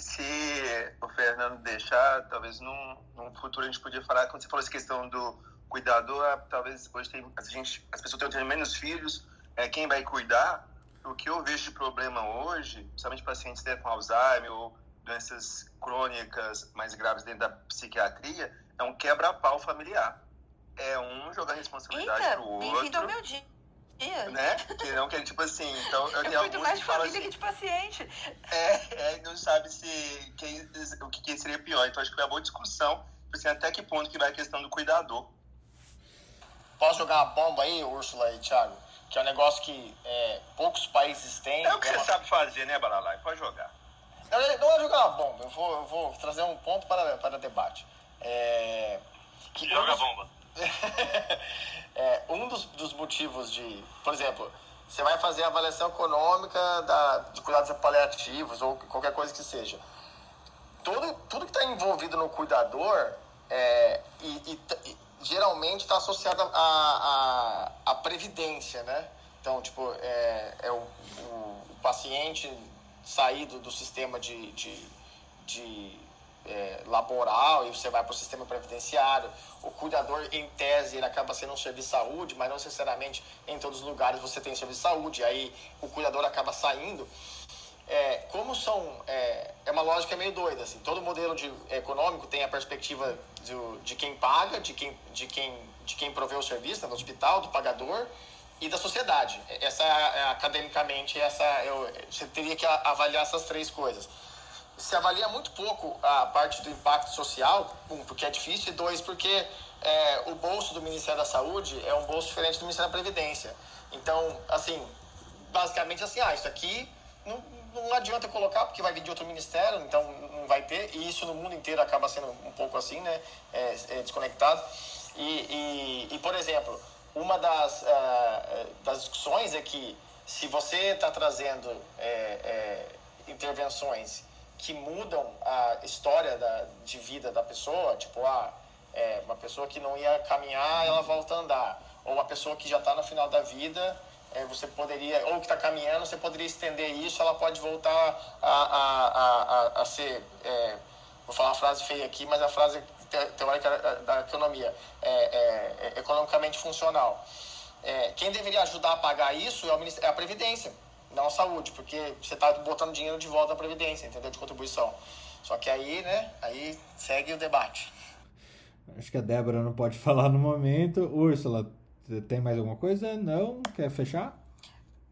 Se o Fernando deixar, talvez num, num futuro a gente podia falar, quando você falou essa questão do cuidador, ah, talvez hoje tem, a gente, as pessoas estão tendo menos filhos, é, quem vai cuidar? O que eu vejo de problema hoje, principalmente pacientes né, com Alzheimer ou doenças crônicas mais graves dentro da psiquiatria, é um quebra-pau familiar. É um jogar responsabilidade Eita, pro outro bem-vindo ao meu dia. Né? Que não que tipo assim, então eu, Eu tenho cuido alguns mais que falam família assim, que de paciente. é, é, não sabe se quem, o que, que seria pior. Então acho que foi uma boa discussão, assim, até que ponto que vai a questão do cuidador. Posso jogar uma bomba aí, Úrsula e Thiago? Que é um negócio que é, poucos países têm. É o que é você uma- sabe fazer, né, Balalai? Pode jogar. Não, não é jogar uma bomba, eu vou, eu vou trazer um ponto para, para debate. É, que Joga a dos- bomba. é, um dos, dos motivos de, por exemplo, você vai fazer a avaliação econômica da, de cuidados paliativos ou qualquer coisa que seja. Tudo, tudo que está envolvido no cuidador é, e, e geralmente está associado à a, a, a previdência, né? Então, tipo, é, é o, o, o paciente sair do, do sistema de, de, de é, laboral e você vai para o sistema previdenciário. O cuidador, em tese, ele acaba sendo um serviço de saúde, mas não necessariamente em todos os lugares você tem serviço de saúde. Aí o cuidador acaba saindo. É, como são. É, é uma lógica meio doida. Assim, todo modelo de, econômico tem a perspectiva de quem paga, de quem, de, quem, de quem provê o serviço, né, do hospital, do pagador e da sociedade. Essa é, academicamente, essa eu, você teria que avaliar essas três coisas se avalia muito pouco a parte do impacto social, um, porque é difícil, e dois, porque é, o bolso do Ministério da Saúde é um bolso diferente do Ministério da Previdência. Então, assim, basicamente assim, ah, isso aqui não, não adianta colocar porque vai vir de outro ministério, então não vai ter, e isso no mundo inteiro acaba sendo um pouco assim, né, é, é desconectado. E, e, e, por exemplo, uma das, ah, das discussões é que se você está trazendo é, intervenções que mudam a história da, de vida da pessoa, tipo, ah, é, uma pessoa que não ia caminhar, ela volta a andar. Ou uma pessoa que já está no final da vida, é, você poderia, ou que está caminhando, você poderia estender isso, ela pode voltar a, a, a, a, ser, é, vou falar uma frase feia aqui, mas a frase te- teórica da- economia, é, é, é economicamente funcional. Quem deveria ajudar a pagar isso é a Previdência, não a saúde, porque você está botando dinheiro de volta à Previdência, entendeu? De contribuição. Só que aí, né, aí segue o debate. Acho que a Débora não pode falar no momento. Úrsula, tem mais alguma coisa? Não? Quer fechar?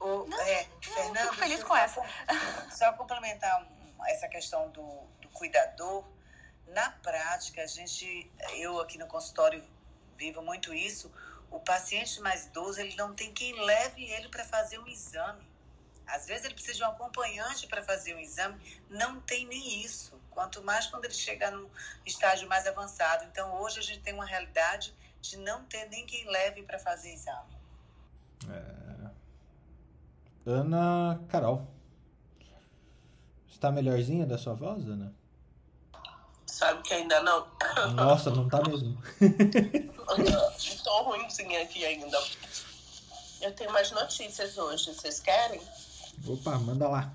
O, é, Fernando, fico feliz com essa. Só complementar essa questão do, do cuidador. Na prática, a gente, eu aqui no consultório vivo muito isso. O paciente mais idoso, ele não tem quem leve ele para fazer um exame. Às vezes ele precisa de um acompanhante para fazer um exame, não tem nem isso. Quanto mais quando ele chegar num estágio mais avançado. Então, hoje a gente tem uma realidade de não ter nem quem leve para fazer exame. Ana Carol. Está melhorzinha da sua voz, Ana? Sabe que ainda não? Nossa, não tá mesmo. Tô ruimzinha aqui ainda. Eu tenho mais notícias hoje, vocês querem? Opa, manda lá.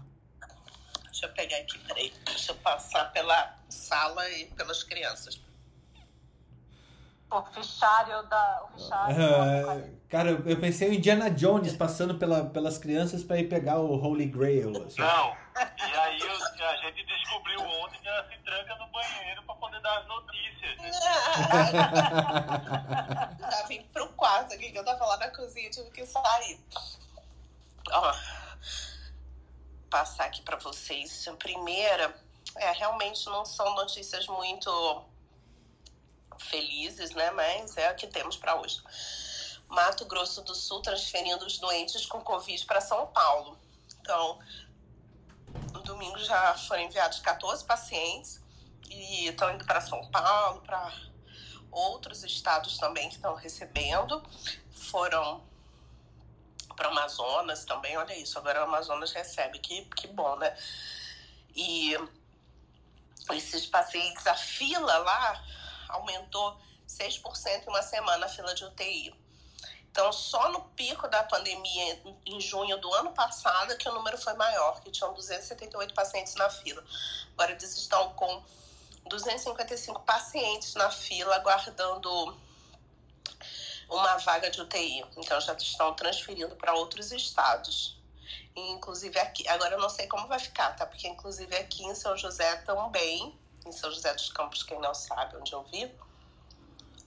Deixa eu pegar aqui, peraí. Deixa eu passar pela sala e pelas crianças. O fichário da. O fichário Ah, cara, eu pensei em Indiana Jones passando pela, pelas crianças pra ir pegar o Holy Grail. assim. Não. E aí eu- a gente descobriu ontem que ela se tranca no banheiro pra poder dar as notícias. Já vim pro quarto aqui, que eu tava lá na cozinha, tive que sair. Ó, passar aqui pra vocês. A primeira, é, realmente não são notícias muito felizes, né? Mas é o que temos pra hoje. Mato Grosso do Sul transferindo os doentes com Covid para São Paulo. Então, no domingo já foram enviados 14 pacientes e estão indo para São Paulo, para outros estados também que estão recebendo. Foram para Amazonas também, olha isso, agora o Amazonas recebe, que, que bom, né? E esses pacientes, a fila lá aumentou 6% em uma semana, a fila de UTI. Então, só no pico da pandemia, em- junho do ano passado, que o número foi maior, que tinham 278 pacientes na fila. Agora eles estão com 255 pacientes na fila, aguardando uma vaga de UTI. Então, já estão transferindo para outros estados. E, inclusive aqui, agora eu não sei como vai ficar, tá? Porque inclusive aqui em São José também, em São José dos Campos, quem não sabe onde eu vivo,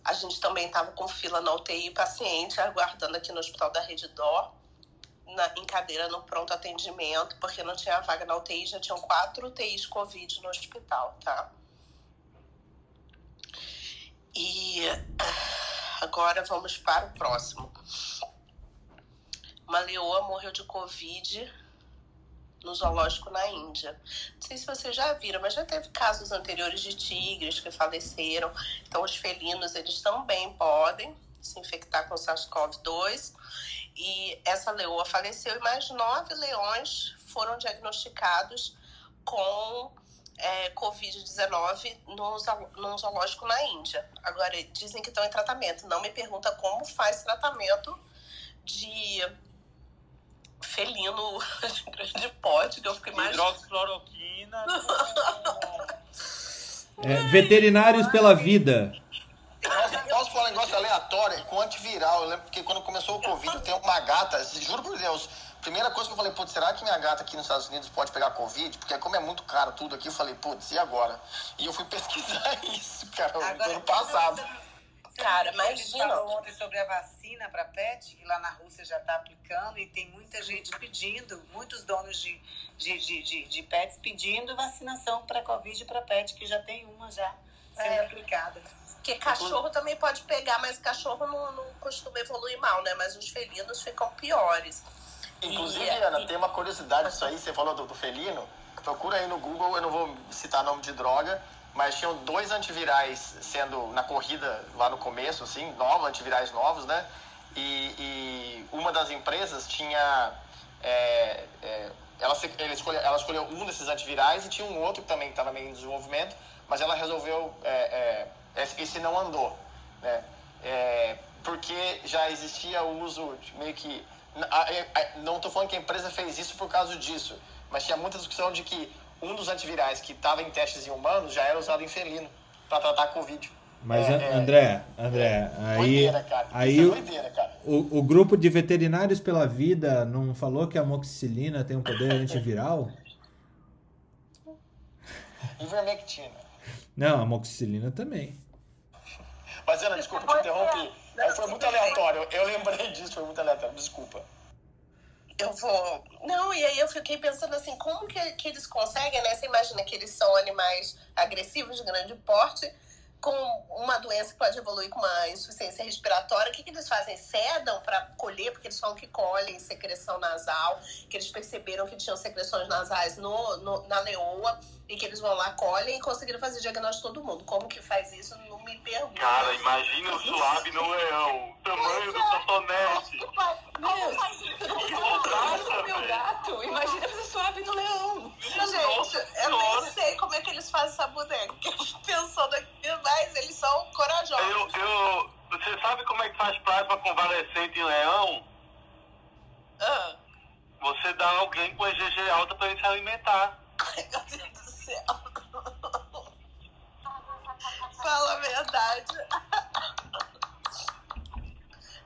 a gente também estava com fila na UTI paciente, aguardando aqui no Hospital da Rede Dó, na, em cadeira no pronto atendimento, porque não tinha vaga na UTI, já tinham quatro UTIs Covid no hospital, tá? E agora vamos para o próximo. Uma leoa morreu de Covid no zoológico na Índia. Não sei se vocês já viram, mas já teve casos anteriores de tigres que faleceram. Então, os felinos, eles também podem se infectar com SARS-CoV-2. E essa leoa faleceu e mais nove leões foram diagnosticados com é, Covid-19 no, zo- no zoológico na Índia. Agora, dizem que estão em tratamento. Não me pergunta como faz tratamento de felino de grande porte, que eu fico imaginando. Hidroxicloroquina. É, veterinários pela vida. Posso, falar um negócio aleatório? Com antiviral, eu lembro porque quando começou o Covid, eu tenho uma gata, juro por Deus, primeira coisa que eu falei, putz, será que minha gata aqui nos Estados Unidos pode pegar Covid? Porque como é muito caro tudo aqui, eu falei, putz, e agora? E eu fui pesquisar isso, cara, no Agora, ano passado. Cara, A gente falou ontem sobre a vacina para pet, que lá na Rússia já está aplicando e tem muita gente pedindo, muitos donos de, de, de, de, de pets pedindo vacinação para Covid para pet, que já tem uma já sendo É. aplicada. Porque cachorro também pode pegar, mas cachorro não, não costuma evoluir mal, né? Mas os felinos ficam piores. Inclusive, E- Ana, e- tem uma curiosidade disso aí, você falou do, do felino. Procura aí no Google, eu não vou citar nome de droga, mas tinham dois antivirais sendo na corrida lá no começo, assim, novos, antivirais novos, né? E, e uma das empresas tinha. é, é, ela, ela escolheu, ela escolheu um desses antivirais e tinha um outro que também estava meio em desenvolvimento, mas ela resolveu. é, é, esse não andou, né? É, porque já existia o uso de meio que. Não estou falando que a empresa fez isso por causa disso, mas tinha muita discussão de que um dos antivirais que estava em testes em humanos já era usado em felino para tratar Covid. Mas, É, é, André, André, aí, doideira, cara. aí Isso é o, doideira, cara. o, o grupo de veterinários pela vida não falou que a amoxicilina tem um poder antiviral? Ivermectina. Não, a amoxicilina também. Mas, Ana, desculpa, te interrompi. Aí foi muito aleatório. Eu lembrei disso, foi muito aleatório. Desculpa. Eu vou. Não, e aí eu fiquei pensando assim, como que, que eles conseguem, né? Você imagina que eles são animais agressivos de grande porte, com uma doença que pode evoluir com uma insuficiência respiratória. O que, que eles fazem? Sedam para colher, porque eles falam que colhem secreção nasal, que eles perceberam que tinham secreções nasais no, no- na leoa, e que eles vão lá, colhem e conseguiram fazer diagnóstico de todo mundo. Como que faz isso? Não me pergunta. Cara, imagina o suave no leão, o tamanho do cotonete. Que loucura, meu gato. Imagina você suave no leão. Gente, eu nem sei como é que eles fazem essa boneca. porque Eu mas eles são corajosos. Eu, eu, você sabe como é que faz plasma convalescente em leão? Ah. Você dá alguém com EGG alta pra ele se alimentar. Ai, meu Deus do céu. Fala a verdade.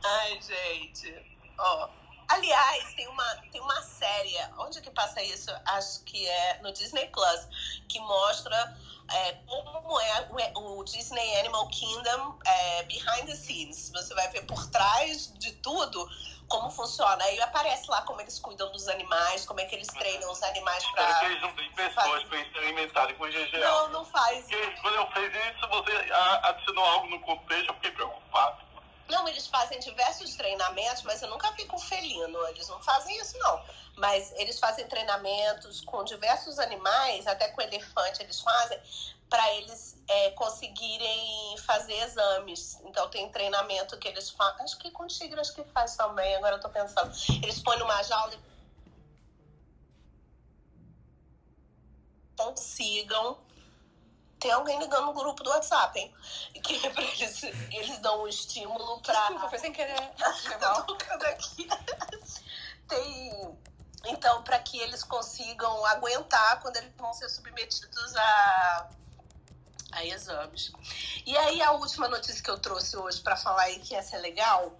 Ai, gente. Ó. Aliás, tem uma, tem uma série. Onde que passa isso? Acho que é no Disney Plus, que mostra é, como é o, o Disney Animal Kingdom é, behind the scenes. Você vai ver por trás de tudo como funciona. Aí aparece lá como eles cuidam dos animais, como é que eles treinam os animais pra. Porque eles não têm pessoas pra alimentarem com EGG Não, não faz Porque quando eu fiz isso, você adicionou algo no contexto, eu fiquei preocupado. Não, eles fazem diversos treinamentos, mas eu nunca vi com felino. Eles não fazem isso, não. Mas eles fazem treinamentos com diversos animais, até com elefante eles fazem, para eles é, conseguirem fazer exames. Então tem treinamento que eles fazem. Acho que com tigre acho que faz também, agora eu tô pensando. Eles põem numa jaula e consigam. Tem alguém ligando no grupo do WhatsApp, hein? Que pra eles, eles dão um estímulo pra. Desculpa, foi sem querer. Tô tocando aqui. Tem. Então, para que eles consigam aguentar quando eles vão ser submetidos a, a exames. E aí, a última notícia que eu trouxe hoje para falar aí que essa é legal,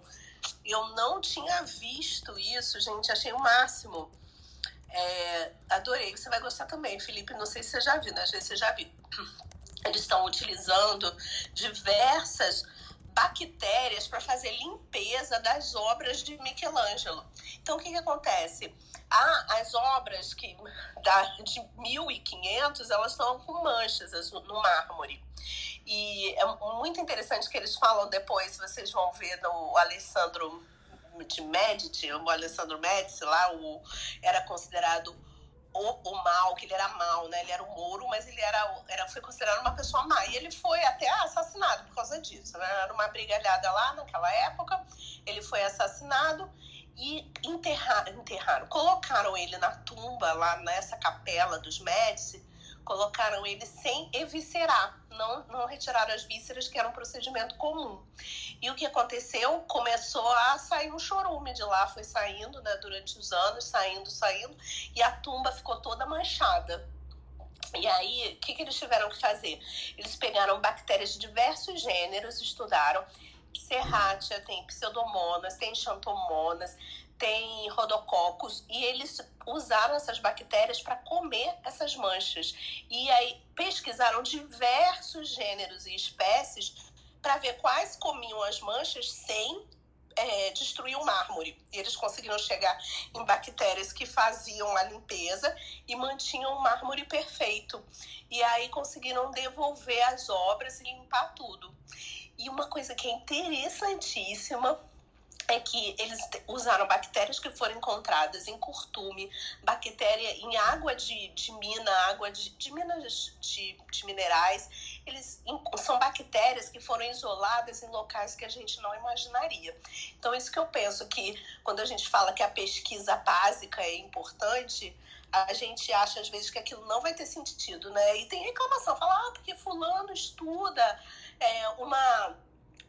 eu não tinha visto isso, gente, achei o máximo. É, adorei, você vai gostar também, Felipe. Não sei se você já viu, né? Às vezes você já viu. Eles estão utilizando diversas bactérias para fazer limpeza das obras de Michelangelo. Então, o que, que acontece? Ah, as obras que da, de 1500 elas estão com manchas as- no mármore. E é muito interessante que eles falam depois, vocês vão ver no Alessandro de Medici, o Alessandro Medici lá, o, era considerado o, o mal, que ele era mal, né? Ele era um mouro, mas ele era, era, foi considerado uma pessoa má. E ele foi até assassinado por causa disso, né? Era uma brigalhada lá naquela época. Ele foi assassinado e enterraram, enterraram, colocaram ele na tumba lá nessa capela dos Médici, colocaram ele sem eviscerar, não, não retiraram as vísceras, que era um procedimento comum. E o que aconteceu? Começou a sair um chorume de lá, foi saindo né, durante os anos, saindo, saindo, e a tumba ficou toda manchada. E aí, o que, que eles tiveram que fazer? Eles pegaram bactérias de diversos gêneros, estudaram. Serratia, tem pseudomonas, tem xantomonas, tem rodococos, e eles usaram essas bactérias para comer essas manchas. E aí pesquisaram diversos gêneros e espécies para ver quais comiam as manchas sem é, destruir o mármore. E eles conseguiram chegar em bactérias que faziam a limpeza e mantinham o mármore perfeito. E aí conseguiram devolver as obras e limpar tudo. E uma coisa que é interessantíssima é que eles usaram bactérias que foram encontradas em curtume, bactéria em água de, de mina, água de, de minas de, de minerais. Eles são bactérias que foram isoladas em locais que a gente não imaginaria. Então, isso que eu penso que quando a gente fala que a pesquisa básica é importante, a gente acha às vezes que aquilo não vai ter sentido, né? E tem reclamação, fala, ah, porque fulano estuda é, uma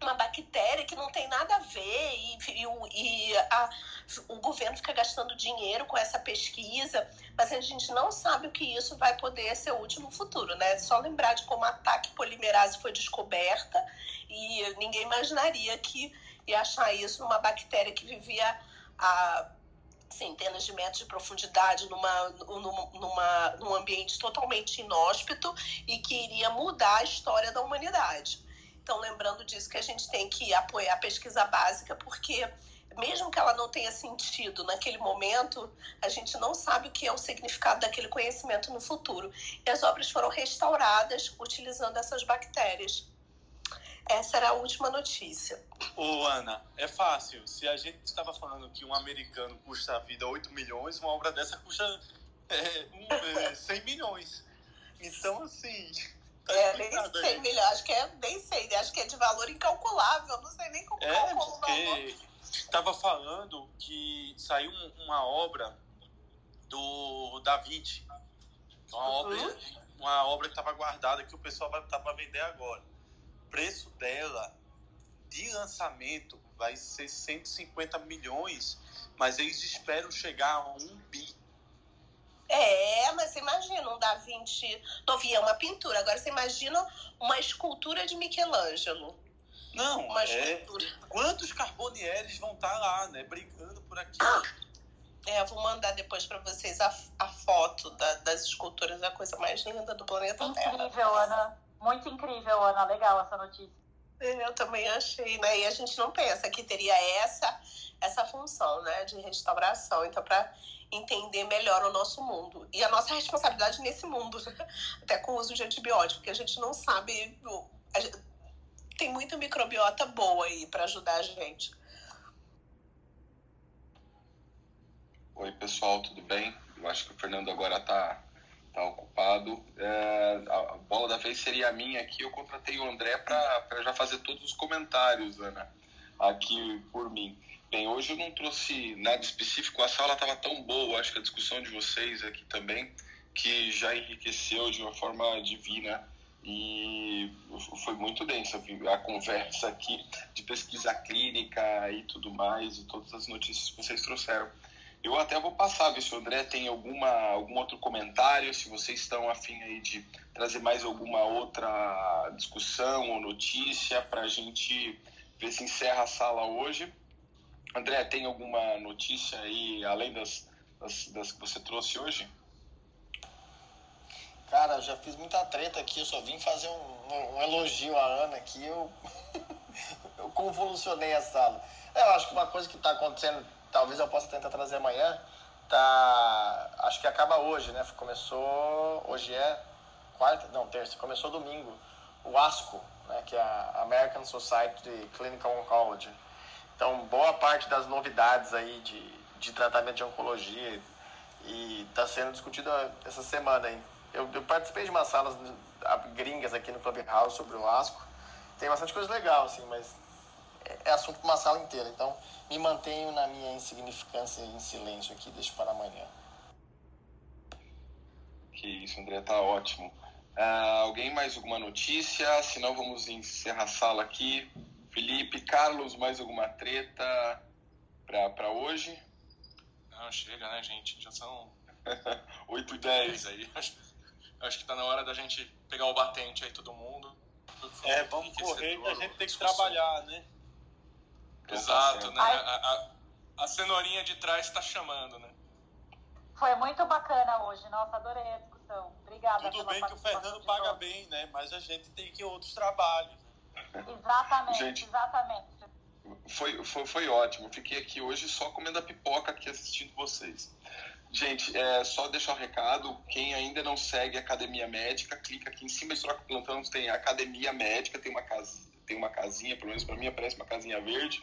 uma bactéria que não tem nada a ver e, e e a- o governo fica gastando dinheiro com essa pesquisa, mas a gente não sabe o que isso vai poder ser útil no futuro, né? Só lembrar de como a ataque polimerase foi descoberta e ninguém imaginaria que ia achar isso numa bactéria que vivia a centenas de metros de profundidade numa, numa, numa, num ambiente totalmente inóspito e que iria mudar a história da humanidade. Então, lembrando disso, que a gente tem que apoiar a pesquisa básica, porque mesmo que ela não tenha sentido naquele momento, a gente não sabe o que é o significado daquele conhecimento no futuro. E as obras foram restauradas utilizando essas bactérias. Essa era a última notícia. Ô, Ana, é fácil. Se a gente estava falando que um americano custa a vida 8 milhões, uma obra dessa custa é, um, é, 100 milhões. Então, assim. Tá É, nem sei, melhor, acho que é, nem sei, acho que é de valor incalculável, não sei nem como É, calculo porque estava falando que saiu um- uma obra do Da Vinci. Uma obra, uma obra que estava guardada que o pessoal vai botar para vender agora. O preço dela de lançamento vai ser 150 milhões, mas eles esperam chegar a um bi. Um Da Vinci novinho, é uma pintura. Agora você imagina uma escultura de Michelangelo. Não, Uma é. escultura. Quantos Carbonieres vão estar lá, né? Brigando por aqui. É, eu vou mandar depois pra vocês a, a foto da- das esculturas, é a coisa mais linda do planeta Terra. Incrível, Ana. Muito incrível, Ana. Legal essa notícia. Eu também achei, né? E a gente não pensa que teria essa essa função, né, de restauração. Então, para entender melhor o nosso mundo e a nossa responsabilidade nesse mundo, até com o uso de antibiótico, porque a gente não sabe. gente- tem muita microbiota boa aí para ajudar a gente. Oi, pessoal, tudo bem? Eu acho que o Fernando agora tá, tá ocupado. É, a, bola da vez seria a minha aqui. Eu contratei o André para já fazer todos os comentários, Ana, aqui por mim. Bem, hoje eu não trouxe nada específico. A sala estava tão boa, acho que a discussão de vocês aqui também, que já enriqueceu de uma forma divina e foi muito densa a conversa aqui de pesquisa clínica e tudo mais e todas as notícias que vocês trouxeram. Eu até vou passar, ver se o André tem alguma, algum outro comentário, se vocês estão afim aí de trazer mais alguma outra discussão ou notícia para a gente ver se encerra a sala hoje. André, tem alguma notícia aí, além das, das, das que você trouxe hoje? Cara, já fiz muita treta aqui, eu só vim fazer um, um- um elogio à Ana aqui, eu, eu convolucionei a sala. É, Eu acho que uma coisa que está acontecendo, talvez eu possa tentar trazer amanhã, tá. Acho que acaba hoje, né? Começou. Hoje é quarta? Não, terça. Começou domingo. O ASCO, né? Que é a American Society of Clinical Oncology. Então, boa parte das novidades aí de, de tratamento de oncologia e está sendo discutido essa semana aí. Eu, eu participei de umas salas gringas aqui no Clubhouse sobre o ASCO. Tem bastante coisa legal, assim, mas é, assunto para uma sala inteira. Então, me mantenho na minha insignificância em silêncio aqui, deixo para amanhã. Que isso, André, tá ótimo. Ah, alguém mais alguma notícia? Senão vamos encerrar a sala aqui. Felipe, Carlos, mais alguma treta para hoje? Não, chega, né, gente? Já são 8 e 10 aí. Acho, acho que tá na hora da gente pegar o batente aí, todo mundo. É, vamos correr que a gente tem que trabalhar, né? Exato, né? Ai. A, a, a cenourinha de trás tá chamando, né? Foi muito bacana hoje. Nossa, adorei a discussão. Obrigada Tudo pela bem que o Fernando paga todos. bem, né? Mas a gente tem que ir outros trabalhos. Exatamente, Gente. exatamente. Foi, foi, foi ótimo. Fiquei aqui hoje só comendo a pipoca aqui assistindo vocês. Gente, é, só deixar um recado. Quem ainda não segue a Academia Médica, clica aqui em cima de Troca Plantão, tem a Academia Médica, tem uma, casa, tem uma casinha, pelo menos para mim aparece uma casinha verde.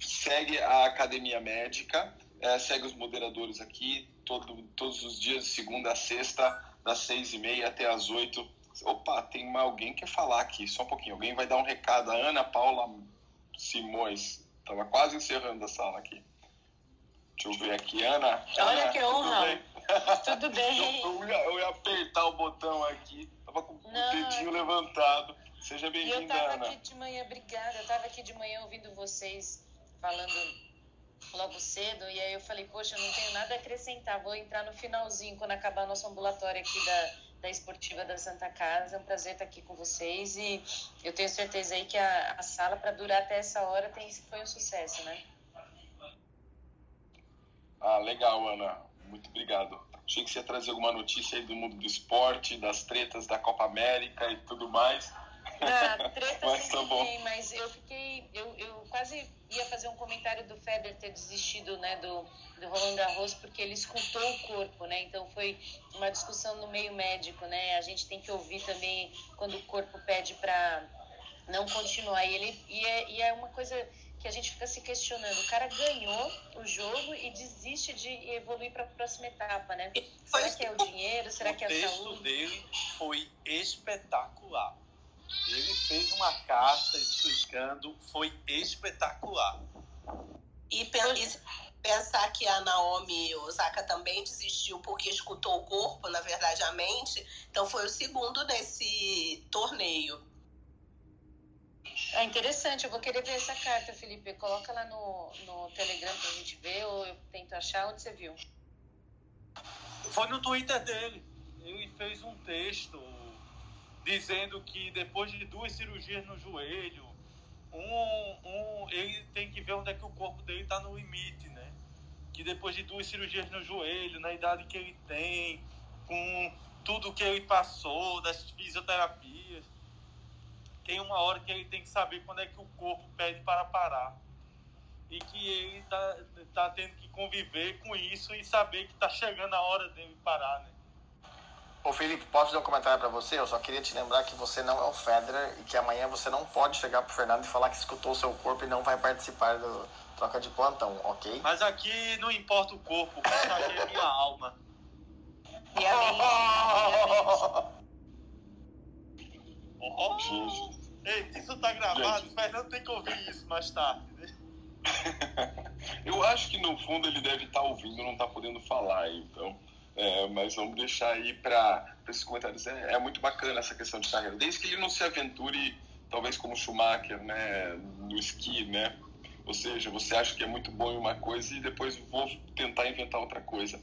Segue a Academia Médica, é, segue os moderadores aqui, todo, todos os dias, de segunda a sexta, das seis e meia até as oito. Opa, tem uma- alguém que quer falar aqui, só um pouquinho. Alguém vai dar um recado. A Ana Paula Simões. Tava quase encerrando a sala aqui. Deixa eu ver aqui, Ana. Olha Ana, que tudo honra. bem? Tudo bem. Eu, eu ia, eu ia apertar o botão aqui. Tava com o Não, dedinho levantado. Seja eu bem-vinda, tava Ana. aqui de manhã, obrigada. Eu tava aqui de manhã ouvindo vocês falando logo cedo, e aí eu falei, poxa, eu não tenho nada a acrescentar, vou entrar no finalzinho quando acabar nosso ambulatório aqui da, da Esportiva da Santa Casa. É um prazer estar aqui com vocês e eu tenho certeza aí que a, a sala, para durar até essa hora, tem, foi um sucesso, né? Ah, legal, Ana. Muito obrigado. Achei que você ia trazer alguma notícia aí do mundo do esporte, das tretas da Copa América e tudo mais. Ah, treta Mas sempre tá tem, mas eu fiquei. Eu, eu quase ia fazer um comentário do Federer ter desistido né, do, do Roland Garros porque ele escutou o corpo, né? Então foi uma discussão no meio médico, né? A gente tem que ouvir também quando o corpo pede para não continuar. E, ele, e, é, e é uma coisa que a gente fica se questionando. O cara ganhou o jogo e desiste de evoluir para a próxima etapa, né? Será que é o dinheiro? Será o que é a texto saúde? dele foi espetacular. Ele fez uma carta explicando, foi espetacular. E, pen- pensar que a Naomi Osaka também desistiu porque escutou o corpo, na verdade, a mente. Então foi o segundo nesse torneio. É interessante, eu vou querer ver essa carta, Felipe. Coloca lá no, no Telegram pra gente ver, ou eu tento achar onde você viu. Foi no Twitter dele. ele fez um texto dizendo que depois de duas cirurgias no joelho, um, um, ele tem que ver onde é que o corpo dele está no limite, né? Que depois de duas cirurgias no joelho, na idade que ele tem, com tudo que ele passou, das fisioterapias, tem uma hora que ele tem que saber quando é que o corpo pede para parar. E que ele está tá tendo que conviver com isso e saber que está chegando a hora dele parar, né? Ô Felipe, posso fazer um comentário para você? Eu só queria te lembrar que você não é o Federer e que amanhã você não pode chegar pro Fernando e falar que escutou o seu corpo e não vai participar do troca de plantão, ok? Mas aqui não importa o corpo, o que está aqui é minha alma. E a mente. Oh, Ei, isso tá gravado, o Fernando tem que ouvir isso mais tarde. né? Eu acho que no fundo ele deve estar ouvindo, não está podendo falar, então. É, mas vamos deixar aí para esses comentários. É, é muito bacana essa questão de carreira. Desde que ele não se aventure, talvez como Schumacher, né, no esqui, né? Ou seja, você acha que é muito bom em uma coisa e depois vou tentar inventar outra coisa.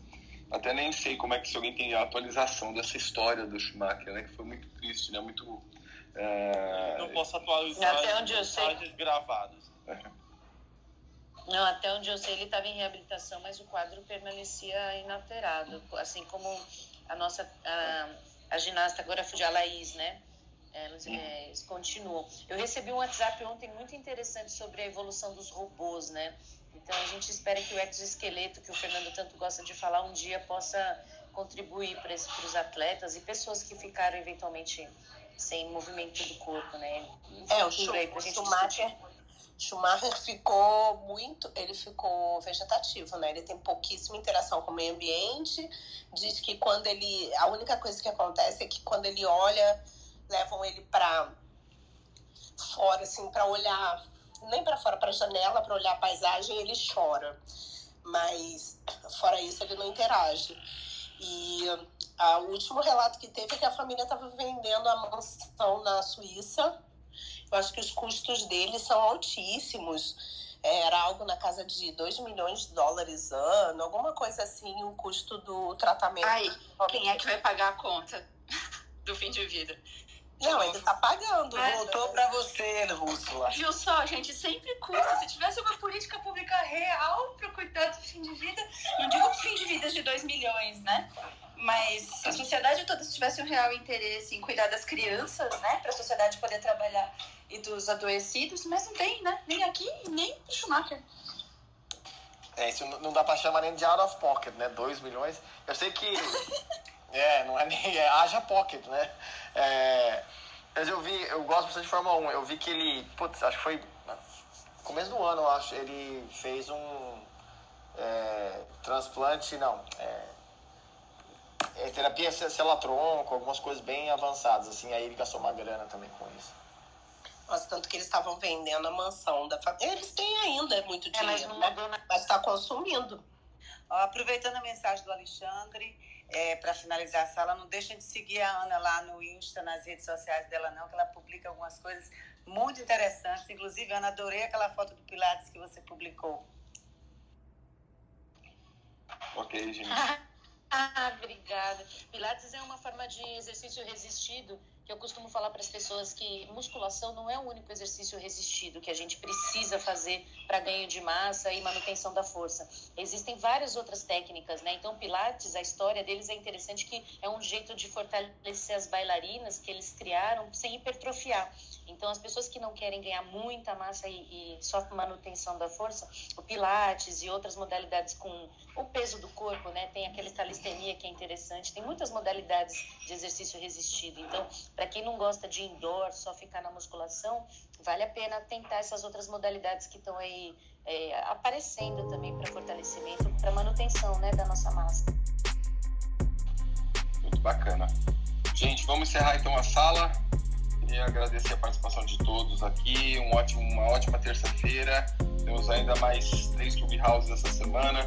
Até nem sei como é que se alguém tem a atualização dessa história do Schumacher, né? Que foi muito triste, né? Muito. é, Não posso atualizar Até as onde eu sei. mensagens gravadas. Não, até onde eu sei, ele estava em reabilitação, mas o quadro permanecia inalterado. Assim como a nossa a, a ginasta agora fugiu, a Laís, né? Elas, é, continuam. Eu recebi um WhatsApp ontem muito interessante sobre a evolução dos robôs, né? Então a gente espera que o exoesqueleto, que o Fernando tanto gosta de falar, um dia possa contribuir para os atletas e pessoas que ficaram eventualmente sem movimento do corpo, né? É, o, aí o Schumacher, Schumacher ficou muito, ele ficou vegetativo, né? Ele tem pouquíssima interação com o meio ambiente. Diz que quando ele, a única coisa que acontece é que quando ele olha, levam ele para fora, assim, para olhar, nem para fora, para janela, para olhar a paisagem, ele chora. Mas fora isso, ele não interage. E ah, o último relato que teve é que a família estava vendendo a mansão na Suíça. Eu acho que os custos dele são altíssimos. É, Era algo na casa de 2 milhões de dólares ano, alguma coisa assim, o custo do tratamento. Ai, quem é que vai pagar a conta do fim de vida? Não, ele tá pagando. É. Voltou pra você, Rússula. Viu só, gente, sempre custa. Se tivesse uma política pública real para cuidar do fim de vida, não digo fim de vida de 2 milhões, né? Mas se a sociedade toda tivesse um real interesse em cuidar das crianças, né? Para a sociedade poder trabalhar e dos adoecidos, mas não tem, né? Nem aqui, nem no Schumacher. É, isso não dá pra chamar nem de out of pocket, né? 2 milhões. Eu sei que. é, não é nem. É, haja pocket, né? É, mas eu vi, eu gosto bastante de Fórmula 1. Eu vi que ele. Putz, acho que foi. Começo do ano, eu acho. Ele fez um. é, transplante, não. É, é, terapia ce- célula-tronco, algumas coisas bem avançadas, assim. Aí ele gastou uma grana também com isso. Nossa, tanto que eles estavam vendendo a mansão da família. Eles têm ainda muito É, dinheiro, né? Mas tá consumindo. Ó, aproveitando a mensagem do Alexandre, é, para finalizar a sala, não deixem de seguir a Ana lá no Insta, nas redes sociais dela, não, que ela publica algumas coisas muito interessantes. Inclusive, Ana, adorei aquela foto do Pilates que você publicou. Ok, gente. Ah, obrigada. Pilates é uma forma de exercício resistido que eu costumo falar para as pessoas que musculação não é o único exercício resistido que a gente precisa fazer para ganho de massa e manutenção da força. Existem várias outras técnicas, né? Então, Pilates, a história deles é interessante que é um jeito de fortalecer as bailarinas que eles criaram sem hipertrofiar. Então, as pessoas que não querem ganhar muita massa e, e só manutenção da força, o Pilates e outras modalidades com o peso do corpo, né? Tem aquela calistenia que é interessante. Tem muitas modalidades de exercício resistido. Então, para quem não gosta de indoor, só ficar na musculação, vale a pena tentar essas outras modalidades que estão aí é, aparecendo também para fortalecimento, para manutenção, né, da nossa massa. Muito bacana. Gente, vamos encerrar então a sala. Queria agradecer a participação de todos aqui. Um ótimo, uma ótima terça-feira. Temos ainda mais três clubhouses essa semana.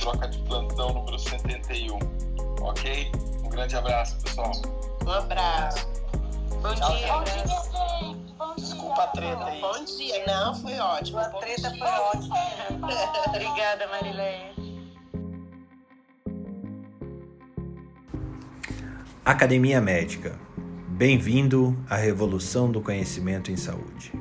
Troca de plantão número 71. Ok? Um grande abraço, pessoal. Um abraço. Bom Tchau, dia, tchau. Graça. Desculpa a treta aí. Bom dia. Não, foi ótimo. A treta foi ótima. Obrigada, Marileia. Academia Médica. Bem-vindo à revolução do conhecimento em saúde.